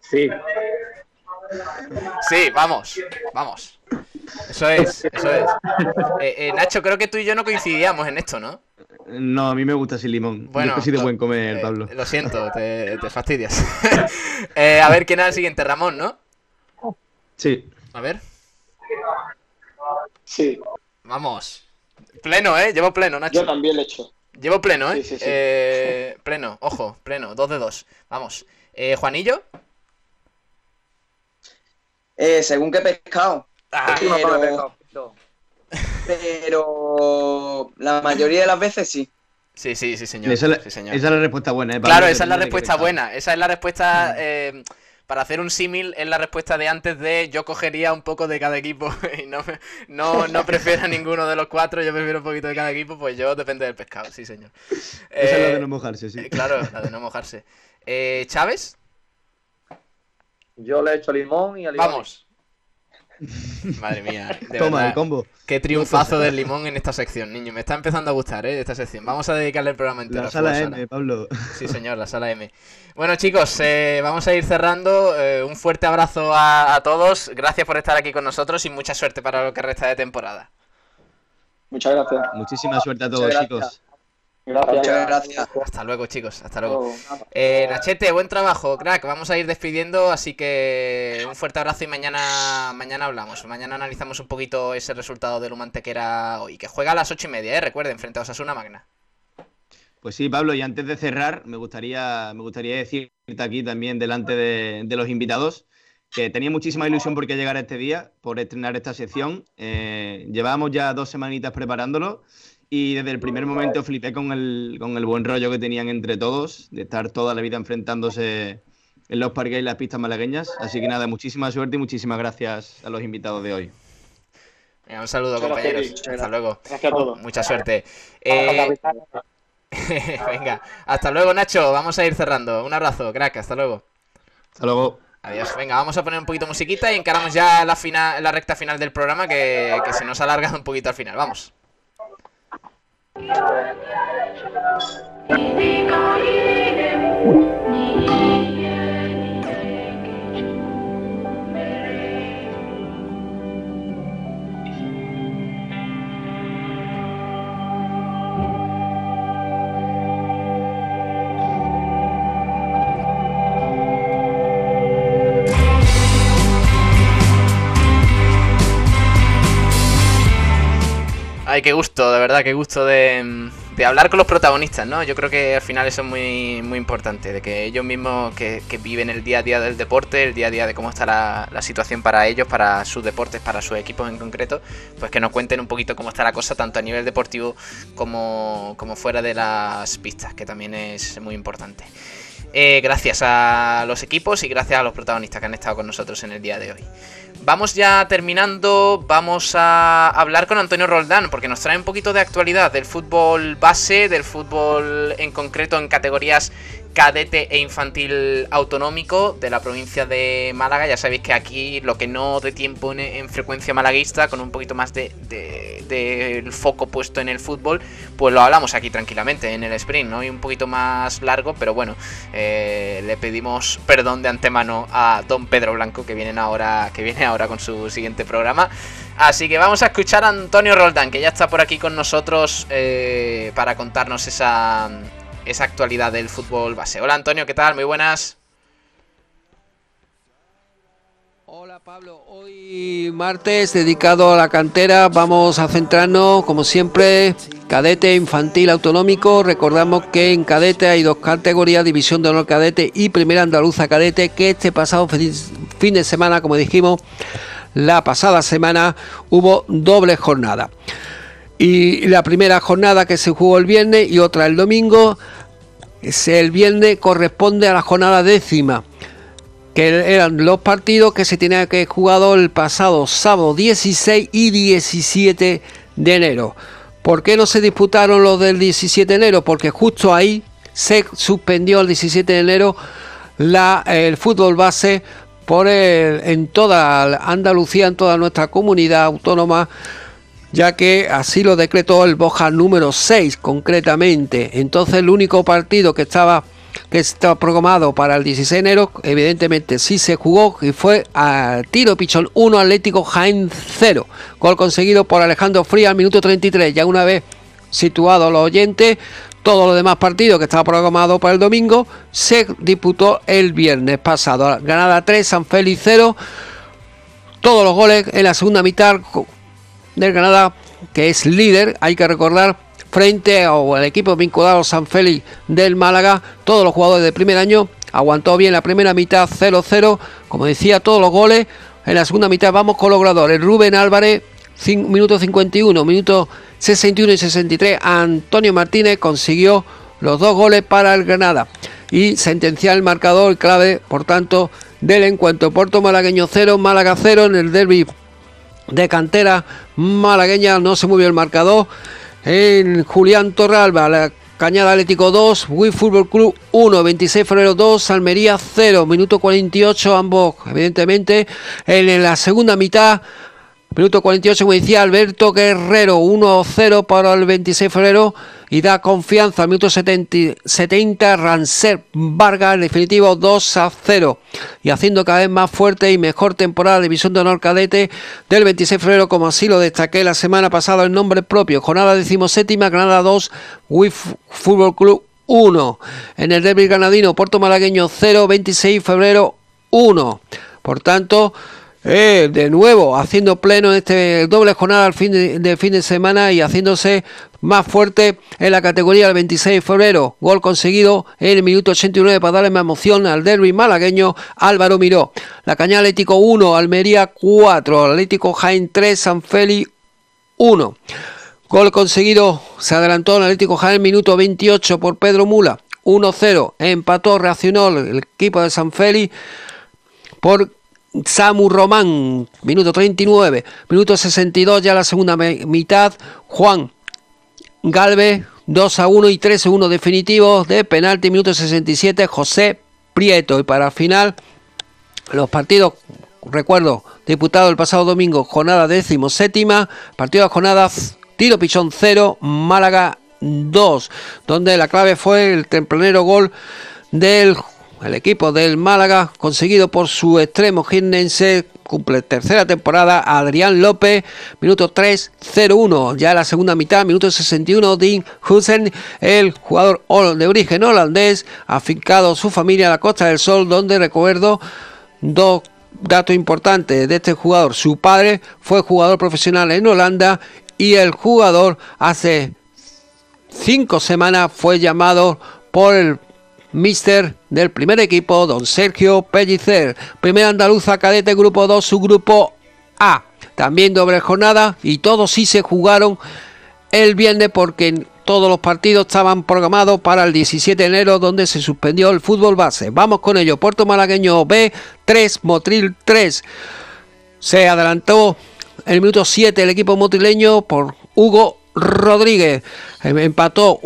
Sí. Sí, vamos, vamos. Eso es, eso es. Eh, eh, Nacho, creo que tú y yo no coincidíamos en esto, ¿no? No, a mí me gusta sin limón. Bueno, Yo soy de buen comer, eh, Pablo. Lo siento, te, te fastidias. Eh, a ver, ¿quién era el siguiente? Ramón, ¿no? Sí. A ver. Sí. Vamos. Pleno, ¿eh? Llevo pleno, Nacho. Yo también le echo. Llevo pleno, ¿eh? Sí, sí, sí. Eh, pleno, ojo, pleno. Dos de dos. Vamos. Eh, Juanillo. Eh, según qué pescado. Ah, pero, la mayoría de las veces sí. Sí, sí, sí, señor. Esa es, la, Sí, señor. esa es la respuesta buena, ¿eh? Claro, esa es la respuesta buena. Esa es la respuesta. eh, para hacer un símil, es la respuesta de antes de yo cogería un poco de cada equipo y no, me- no, no prefiero a ninguno de los cuatro, yo prefiero un poquito de cada equipo, pues yo depende del pescado, sí, señor. Esa es la Eh, de no mojarse, sí. eh, Claro, la de no mojarse. Eh, ¿Chávez? Yo le echo limón y a limón. Vamos. Madre mía, de Toma, verdad. el combo. Qué triunfazo del limón en esta sección, niño. Me está empezando a gustar, ¿eh? Esta sección. Vamos a dedicarle el programa entero. La sala M, Pablo. Sí, señor, la sala M. Bueno, chicos, eh, vamos a ir cerrando. Eh, un fuerte abrazo a, a todos. Gracias por estar aquí con nosotros y mucha suerte para lo que resta de temporada. Muchas gracias. Muchísima suerte a todos, chicos. Gracias. Gracias. Muchas gracias. Hasta luego, chicos. Hasta luego. Eh, Nachete, buen trabajo, crack. Vamos a ir despidiendo, así que un fuerte abrazo y mañana, mañana hablamos. Mañana analizamos un poquito ese resultado del Humantequera hoy, que juega a las ocho y media, ¿eh? Recuerden, frente a Osasuna Magna. Pues sí, Pablo, y antes de cerrar, me gustaría, me gustaría decirte aquí también delante de, de los invitados que tenía muchísima ilusión por qué llegar a este día, por estrenar esta sección. Eh, llevábamos ya dos semanitas preparándolo y desde el primer momento flipé con el, con el buen rollo que tenían entre todos, de estar toda la vida enfrentándose en los parques y las pistas malagueñas. Así que nada, muchísima suerte y muchísimas gracias a los invitados de hoy. un saludo, compañeros. Hasta luego. Gracias a todos. Mucha suerte. Eh, venga, hasta luego, Nacho. Vamos a ir cerrando. Un abrazo, crack. Hasta luego. Hasta luego. Adiós. Venga, vamos a poner un poquito musiquita y encaramos ya la, final, la recta final del programa que, que se nos ha alargado un poquito al final. Vamos. You're a natural. Qué gusto, de verdad, qué gusto de, hablar con los protagonistas, ¿no? Yo creo que al final eso es muy, muy importante, de que ellos mismos que, que viven el día a día del deporte, el día a día de cómo está la, la, situación para ellos, para sus deportes, para sus equipos en concreto, pues que nos cuenten un poquito cómo está la cosa, tanto a nivel deportivo como, como fuera de las pistas, que también es muy importante. Eh, gracias a los equipos y gracias a los protagonistas que han estado con nosotros en el día de hoy. Vamos ya terminando, vamos a hablar con Antonio Roldán, porque nos trae un poquito de actualidad del fútbol base, del fútbol en concreto en categorías cadete e infantil autonómico de la provincia de Málaga. Ya sabéis que aquí lo que no de tiempo en, en frecuencia malaguista, con un poquito más de, de, de, foco puesto en el fútbol, pues lo hablamos aquí tranquilamente en el sprint, ¿no? Y un poquito más largo, pero bueno, eh, le pedimos perdón de antemano a don Pedro Blanco, que, vienen ahora, que viene ahora con su siguiente programa. Así que vamos a escuchar a Antonio Roldán, que ya está por aquí con nosotros eh, para contarnos esa, esa actualidad del fútbol base. Hola Antonio, ¿qué tal? Muy buenas. Hola Pablo, hoy martes dedicado a la cantera vamos a centrarnos como siempre cadete infantil autonómico. Recordamos que en cadete hay dos categorías, división de honor cadete y primera andaluza cadete, que este pasado fin de semana, como dijimos, la pasada semana hubo doble jornada. Y la primera jornada que se jugó el viernes y otra el domingo, el viernes corresponde a la jornada décima, que eran los partidos que se tenían que jugado el pasado sábado 16 y 17 de enero. ¿Por qué no se disputaron los del 17 de enero? Porque justo ahí se suspendió el 17 de enero la, el fútbol base por el, en toda Andalucía, en toda nuestra comunidad autónoma ya que así lo decretó el Boja número 6 concretamente. Entonces el único partido que estaba que estaba programado para el 16 de enero, evidentemente sí se jugó y fue a tiro pichón 1 Atlético Jaén 0. Gol conseguido por Alejandro Fría al minuto 33. Ya una vez situado los oyentes, todos los demás partidos que estaba programado para el domingo se disputó el viernes pasado. Ganada 3, San Félix 0. Todos los goles en la segunda mitad del Granada, que es líder, hay que recordar, frente al equipo vinculado San Félix del Málaga, todos los jugadores de primer año, aguantó bien la primera mitad 0-0, como decía, todos los goles. En la segunda mitad vamos con los gradores. Rubén Álvarez, minuto 51, minuto 61 y 63. Antonio Martínez consiguió los dos goles para el Granada y sentenciar el marcador clave, por tanto, del encuentro. Puerto Malagueño 0, Málaga 0 en el derby de cantera malagueña, no se movió el marcador. En Julián Torralba, la Cañada Atlético 2, Wii Fútbol Club 1, 26 de febrero 2, Almería 0, minuto 48, ambos evidentemente en la segunda mitad. Minuto 48, como decía Alberto Guerrero, 1-0 para el 26 de febrero y da confianza minuto 70, 70 Rancer Vargas, en definitivo 2-0 y haciendo cada vez más fuerte y mejor temporada División de Honor Cadete del 26 de febrero, como así lo destaqué la semana pasada en nombre propio. Jornada decimoséptima, Granada 2, WIF Fútbol Club 1. En el derby ganadino, Puerto Malagueño 0, 26 de febrero 1. Por tanto, Eh, de nuevo, haciendo pleno este doble jornada al fin de, fin de semana y haciéndose más fuerte en la categoría del 26 de febrero. Gol conseguido en el minuto 89 para darle más emoción al derby malagueño Álvaro Miró. La Caña Atlético 1, Almería 4, Atlético Jaén 3, San Feli 1. Gol conseguido, se adelantó el Atlético Jaén minuto 28 por Pedro Mula. 1-0, empató, reaccionó el equipo de San Feli por Samu Román, minuto 39, minuto 62 ya la segunda mitad, Juan Galvez 2 a 1 y 3 a 1 definitivos de penalti, minuto 67, José Prieto. Y para final, los partidos, recuerdo, diputado el pasado domingo, jornada décimo séptima, partido de jornada Tiro Pichón 0, Málaga 2, donde la clave fue el tempranero gol del el equipo del Málaga, conseguido por su extremo girnense, cumple tercera temporada, Adrián López, minuto 3-0-1, ya la segunda mitad, minuto 61, Dean Hussen, el jugador de origen holandés, afincado su familia a la Costa del Sol, donde recuerdo dos datos importantes de este jugador. Su padre fue jugador profesional en Holanda y el jugador hace cinco semanas fue llamado por el mister del primer equipo, don Sergio Pellicer. Primera andaluza cadete grupo 2, su grupo A. También doble jornada y todos sí se jugaron el viernes porque todos los partidos estaban programados para el 17 de enero donde se suspendió el fútbol base. Vamos con ello. Puerto Malagueño B 3, Motril 3. Se adelantó el minuto 7 el equipo motrileño por Hugo Rodríguez. Em, empató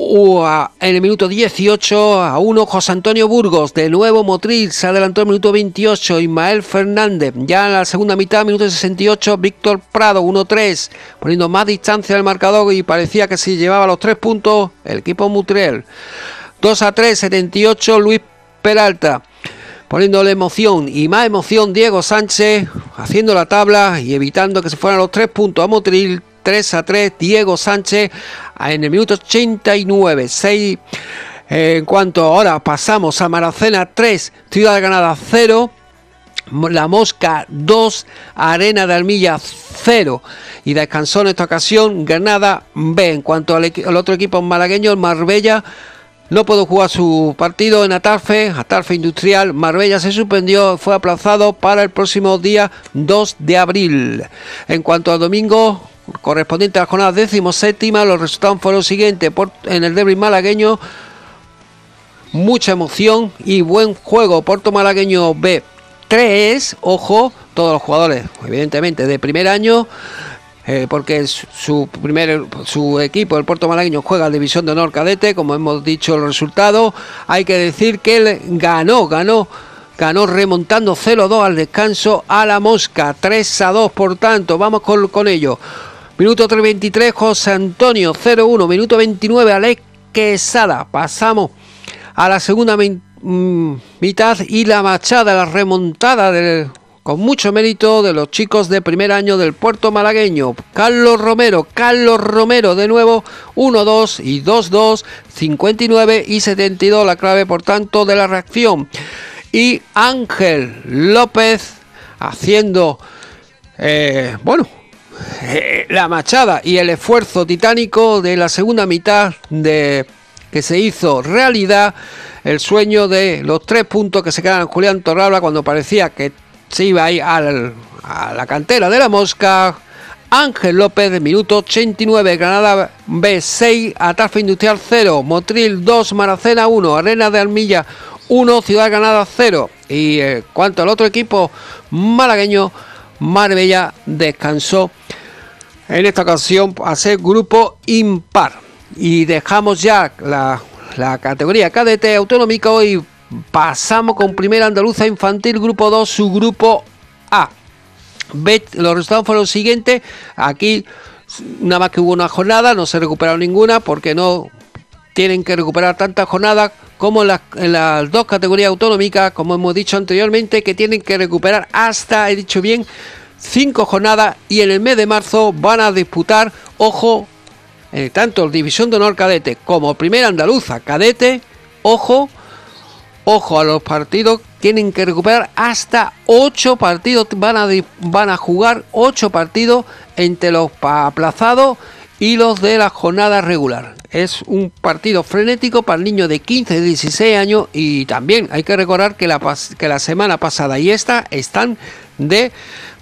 en el minuto 18 a 1 José Antonio Burgos. De nuevo Motril se adelantó en el minuto 28 Ismael Fernández. Ya en la segunda mitad, minuto 68, Víctor Prado 1-3, poniendo más distancia al marcador y parecía que si llevaba los tres puntos el equipo Mutriel. 2 a 3, 78, Luis Peralta poniéndole emoción y más emoción Diego Sánchez haciendo la tabla y evitando que se fueran los tres puntos a Motril 3 a 3 Diego Sánchez en el minuto 89 6 en cuanto ahora pasamos a Maracena 3 Ciudad Granada 0 la Mosca 2, Arena de Almilla 0 y descansó en esta ocasión Granada B. En cuanto al, al otro equipo malagueño, el Marbella no pudo jugar su partido en Atarfe, Atarfe Industrial. Marbella se suspendió, fue aplazado para el próximo día 2 de abril. En cuanto al domingo, correspondiente a la jornada décimo séptima, los resultados fueron los siguientes. en el derby malagueño, mucha emoción y buen juego. Puerto Malagueño B 3, ojo, todos los jugadores, evidentemente, de primer año. Eh, porque su primer su equipo, el Puerto Malagueño, juega la División de Honor Cadete, como hemos dicho el resultado. Hay que decir que él ganó, ganó ganó remontando 0-2 al descanso a la Mosca, 3-2 por tanto, vamos con, con ello. Minuto 3.23, José Antonio 0-1. Minuto 29, Alex Quesada. Pasamos a la segunda mm, mitad y la machada, la remontada con mucho mérito de los chicos de primer año del puerto malagueño. Carlos Romero, Carlos Romero de nuevo, 1-2 y 2-2, 59 y 72 la clave por tanto de la reacción. Y Ángel López haciendo, eh, bueno, eh, la machada y el esfuerzo titánico de la segunda mitad de que se hizo realidad el sueño de los tres puntos que se quedan Julián Torrabla cuando parecía que se iba a ir a la cantera de la mosca. Ángel López minuto 89, Granada B6, Atarfe Industrial 0, Motril 2, Maracena 1, Arena de Almilla 1, Ciudad Granada 0. Y eh, cuanto al otro equipo malagueño, Marbella descansó en esta ocasión a ser grupo impar. Y dejamos ya la, categoría cadete autonómico y pasamos con primera andaluza infantil, grupo 2, su grupo A. los resultados fueron los siguientes. Aquí, nada más que hubo una jornada, no se recuperaron ninguna porque no tienen que recuperar tantas jornadas como en las, dos categorías autonómicas, como hemos dicho anteriormente, que tienen que recuperar hasta, he dicho bien, cinco jornadas y en el mes de marzo van a disputar, ojo, tanto el División de Honor Cadete como Primera Andaluza Cadete, ojo, Ojo a los partidos, tienen que recuperar hasta 8 partidos, van a, van a jugar 8 partidos entre los aplazados y los de la jornada regular. Es un partido frenético para el niño de 15 y 16 años y también hay que recordar que la, que la semana pasada y esta están de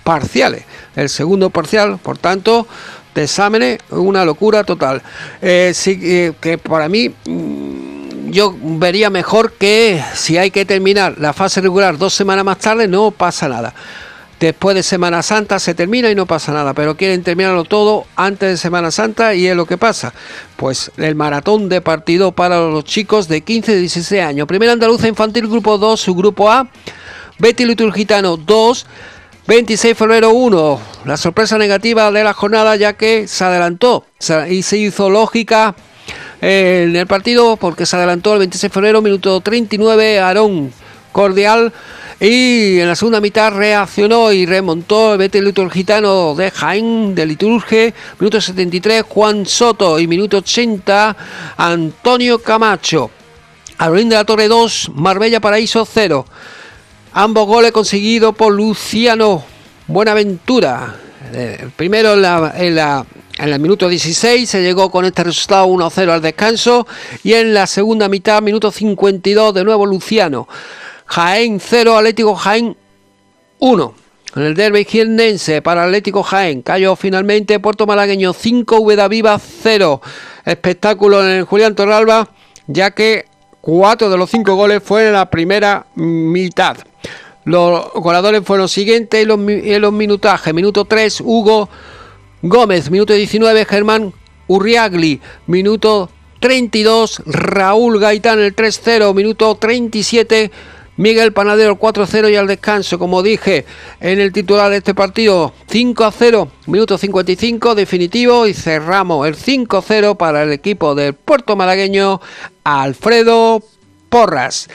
parciales. El segundo parcial, por tanto, de exámenes, una locura total. Eh, sí, eh, que para mí mm, yo vería mejor que si hay que terminar la fase regular dos semanas más tarde, no pasa nada. Después de Semana Santa se termina y no pasa nada, pero quieren terminarlo todo antes de Semana Santa y es lo que pasa. Pues el maratón de partido para los chicos de 15 y 16 años. Primera Andaluza Infantil Grupo 2, su grupo A. Betty Liturgitano 2. 26 de febrero 1, la sorpresa negativa de la jornada ya que se adelantó y se hizo lógica en el partido porque se adelantó el 26 de febrero, minuto 39, Aarón Cordial y en la segunda mitad reaccionó y remontó el Betel Gitano de Jaén de Liturge, minuto 73, Juan Soto y minuto 80, Antonio Camacho. Aerolín de la Torre 2, Marbella Paraíso 0. Ambos goles conseguidos por Luciano Buenaventura. Eh, primero en, la, en, el minuto 16 se llegó con este resultado 1-0 al descanso y en la segunda mitad, minuto 52, de nuevo Luciano. Jaén 0, Atlético Jaén 1. En el derby jiennense para Atlético Jaén cayó finalmente Puerto Malagueño 5, Veda Viva 0. Espectáculo en el Julián Torralba, ya que cuatro de los cinco goles fueron en la primera mitad. Los goleadores fueron los siguientes en los, minutajes. Minuto 3, Hugo Gómez. Minuto 19, Germán Urriagli. Minuto 32, Raúl Gaitán el 3-0. Minuto 37, Miguel Panadero el 4-0 y al descanso, como dije en el titular de este partido, 5-0, minuto 55 definitivo y cerramos el 5-0 para el equipo del puerto malagueño Alfredo Porras.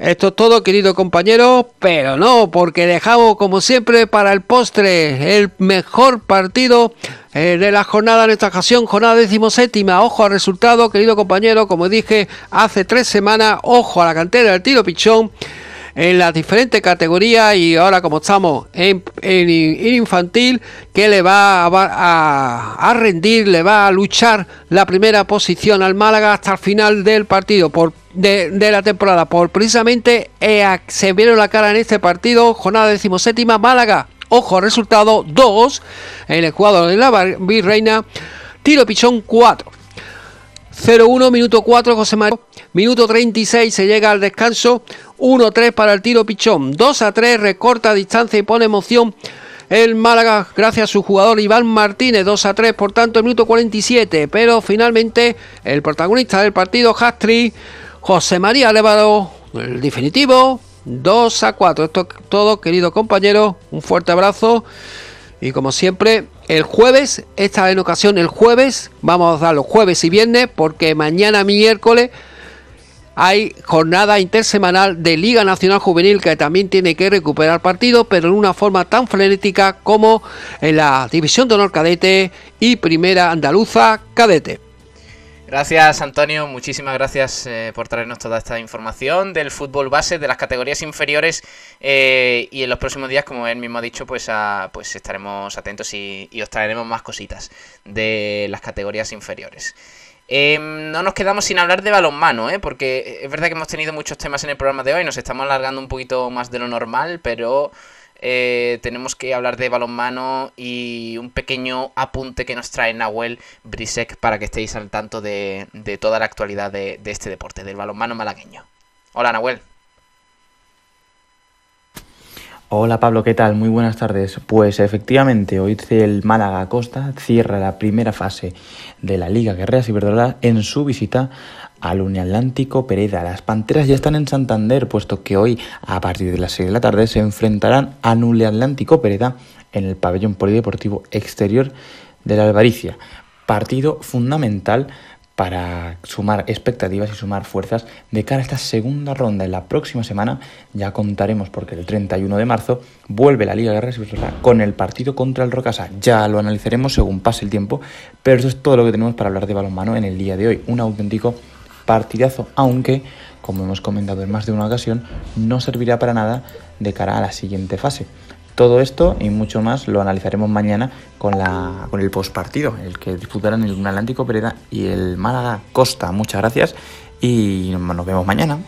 Esto es todo, querido compañero, pero no, porque dejamos como siempre para el postre el mejor partido eh, de la jornada en esta ocasión, jornada decimoséptima. Ojo al resultado, querido compañero, como dije hace tres semanas, ojo a la cantera del tiro pichón en las diferentes categorías y ahora como estamos en, infantil, que le va a, rendir, le va a luchar la primera posición al Málaga hasta el final del partido por de, la temporada. Por precisamente eh, se vieron la cara en este partido, jornada decimoséptima, Málaga. Ojo, resultado 2 en el jugador de la Virreina, tiro pichón 4. 0-1, minuto 4, José María. Minuto 36 se llega al descanso. 1-3 para el tiro pichón. 2-3 recorta distancia y pone emoción el Málaga gracias a su jugador Iván Martínez. 2-3 por tanto el minuto 47. Pero finalmente el protagonista del partido, Hastri, José María Levado, el definitivo. 2 4. Esto es todo, querido compañero. Un fuerte abrazo. Y como siempre, el jueves, esta en ocasión el jueves, vamos a dar los jueves y viernes, porque mañana miércoles hay jornada intersemanal de Liga Nacional Juvenil que también tiene que recuperar partidos, pero en una forma tan frenética como en la División de Honor Cadete y Primera Andaluza Cadete. Gracias Antonio, muchísimas gracias eh, por traernos toda esta información del fútbol base, de las categorías inferiores eh, y en los próximos días, como él mismo ha dicho, pues, pues estaremos atentos y, os traeremos más cositas de las categorías inferiores. Em, no nos quedamos sin hablar de balonmano, ¿eh? porque es verdad que hemos tenido muchos temas en el programa de hoy, nos estamos alargando un poquito más de lo normal, pero eh, tenemos que hablar de balonmano y un pequeño apunte que nos trae Nahuel Brisek para que estéis al tanto de, toda la actualidad de, este deporte, del balonmano malagueño. Hola Nahuel. Hola Pablo, ¿qué tal? Muy buenas tardes. Pues efectivamente, hoy el Málaga Costa cierra la primera fase de la Liga Guerreras Verdoras en su visita al Uniatlántico Pereda. Las Panteras ya están en Santander, puesto que hoy, a partir de las 6 de la tarde, se enfrentarán al Uniatlántico Pereda en el pabellón polideportivo exterior de la Albaricia. Partido fundamental para sumar expectativas y sumar fuerzas de cara a esta segunda ronda. En la próxima semana ya contaremos, porque el 31 de marzo vuelve la Liga Guerra con el partido contra el Rocasa. Ya lo analizaremos según pase el tiempo, pero eso es todo lo que tenemos para hablar de balonmano en el día de hoy. Un auténtico partidazo, aunque como hemos comentado en más de una ocasión, no servirá para nada de cara a la siguiente fase. Todo esto y mucho más lo analizaremos mañana con, la, con el postpartido, el que disputarán el Atlántico Pereda y el Málaga Costa. Muchas gracias y nos vemos mañana.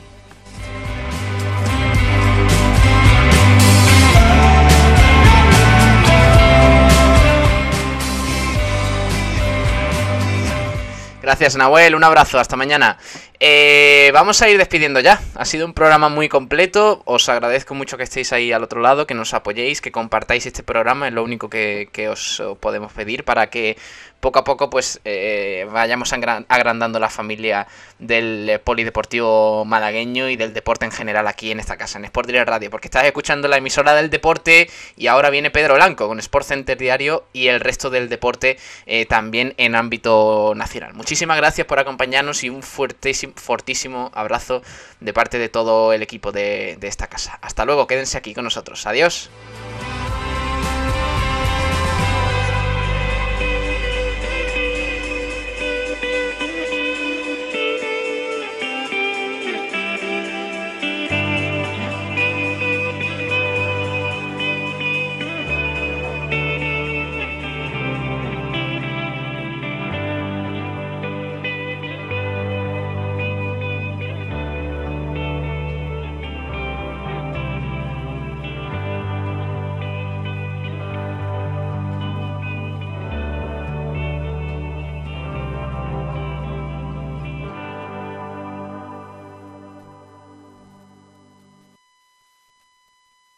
Gracias, Nahuel. Un abrazo. Hasta mañana. Eh, vamos a ir despidiendo ya. Ha sido un programa muy completo. Os agradezco mucho que estéis ahí al otro lado, que nos apoyéis, que compartáis este programa. Es lo único que, que os podemos pedir para que poco a poco pues eh, vayamos agrandando la familia del polideportivo malagueño y del deporte en general aquí en esta casa, en Sport Direct Radio, porque estás escuchando la emisora del deporte y ahora viene Pedro Blanco con Sport Center Diario y el resto del deporte eh, también en ámbito nacional. Muchísimas gracias por acompañarnos y un fuertísimo, fortísimo abrazo de parte de todo el equipo de esta casa. Hasta luego, quédense aquí con nosotros. Adiós.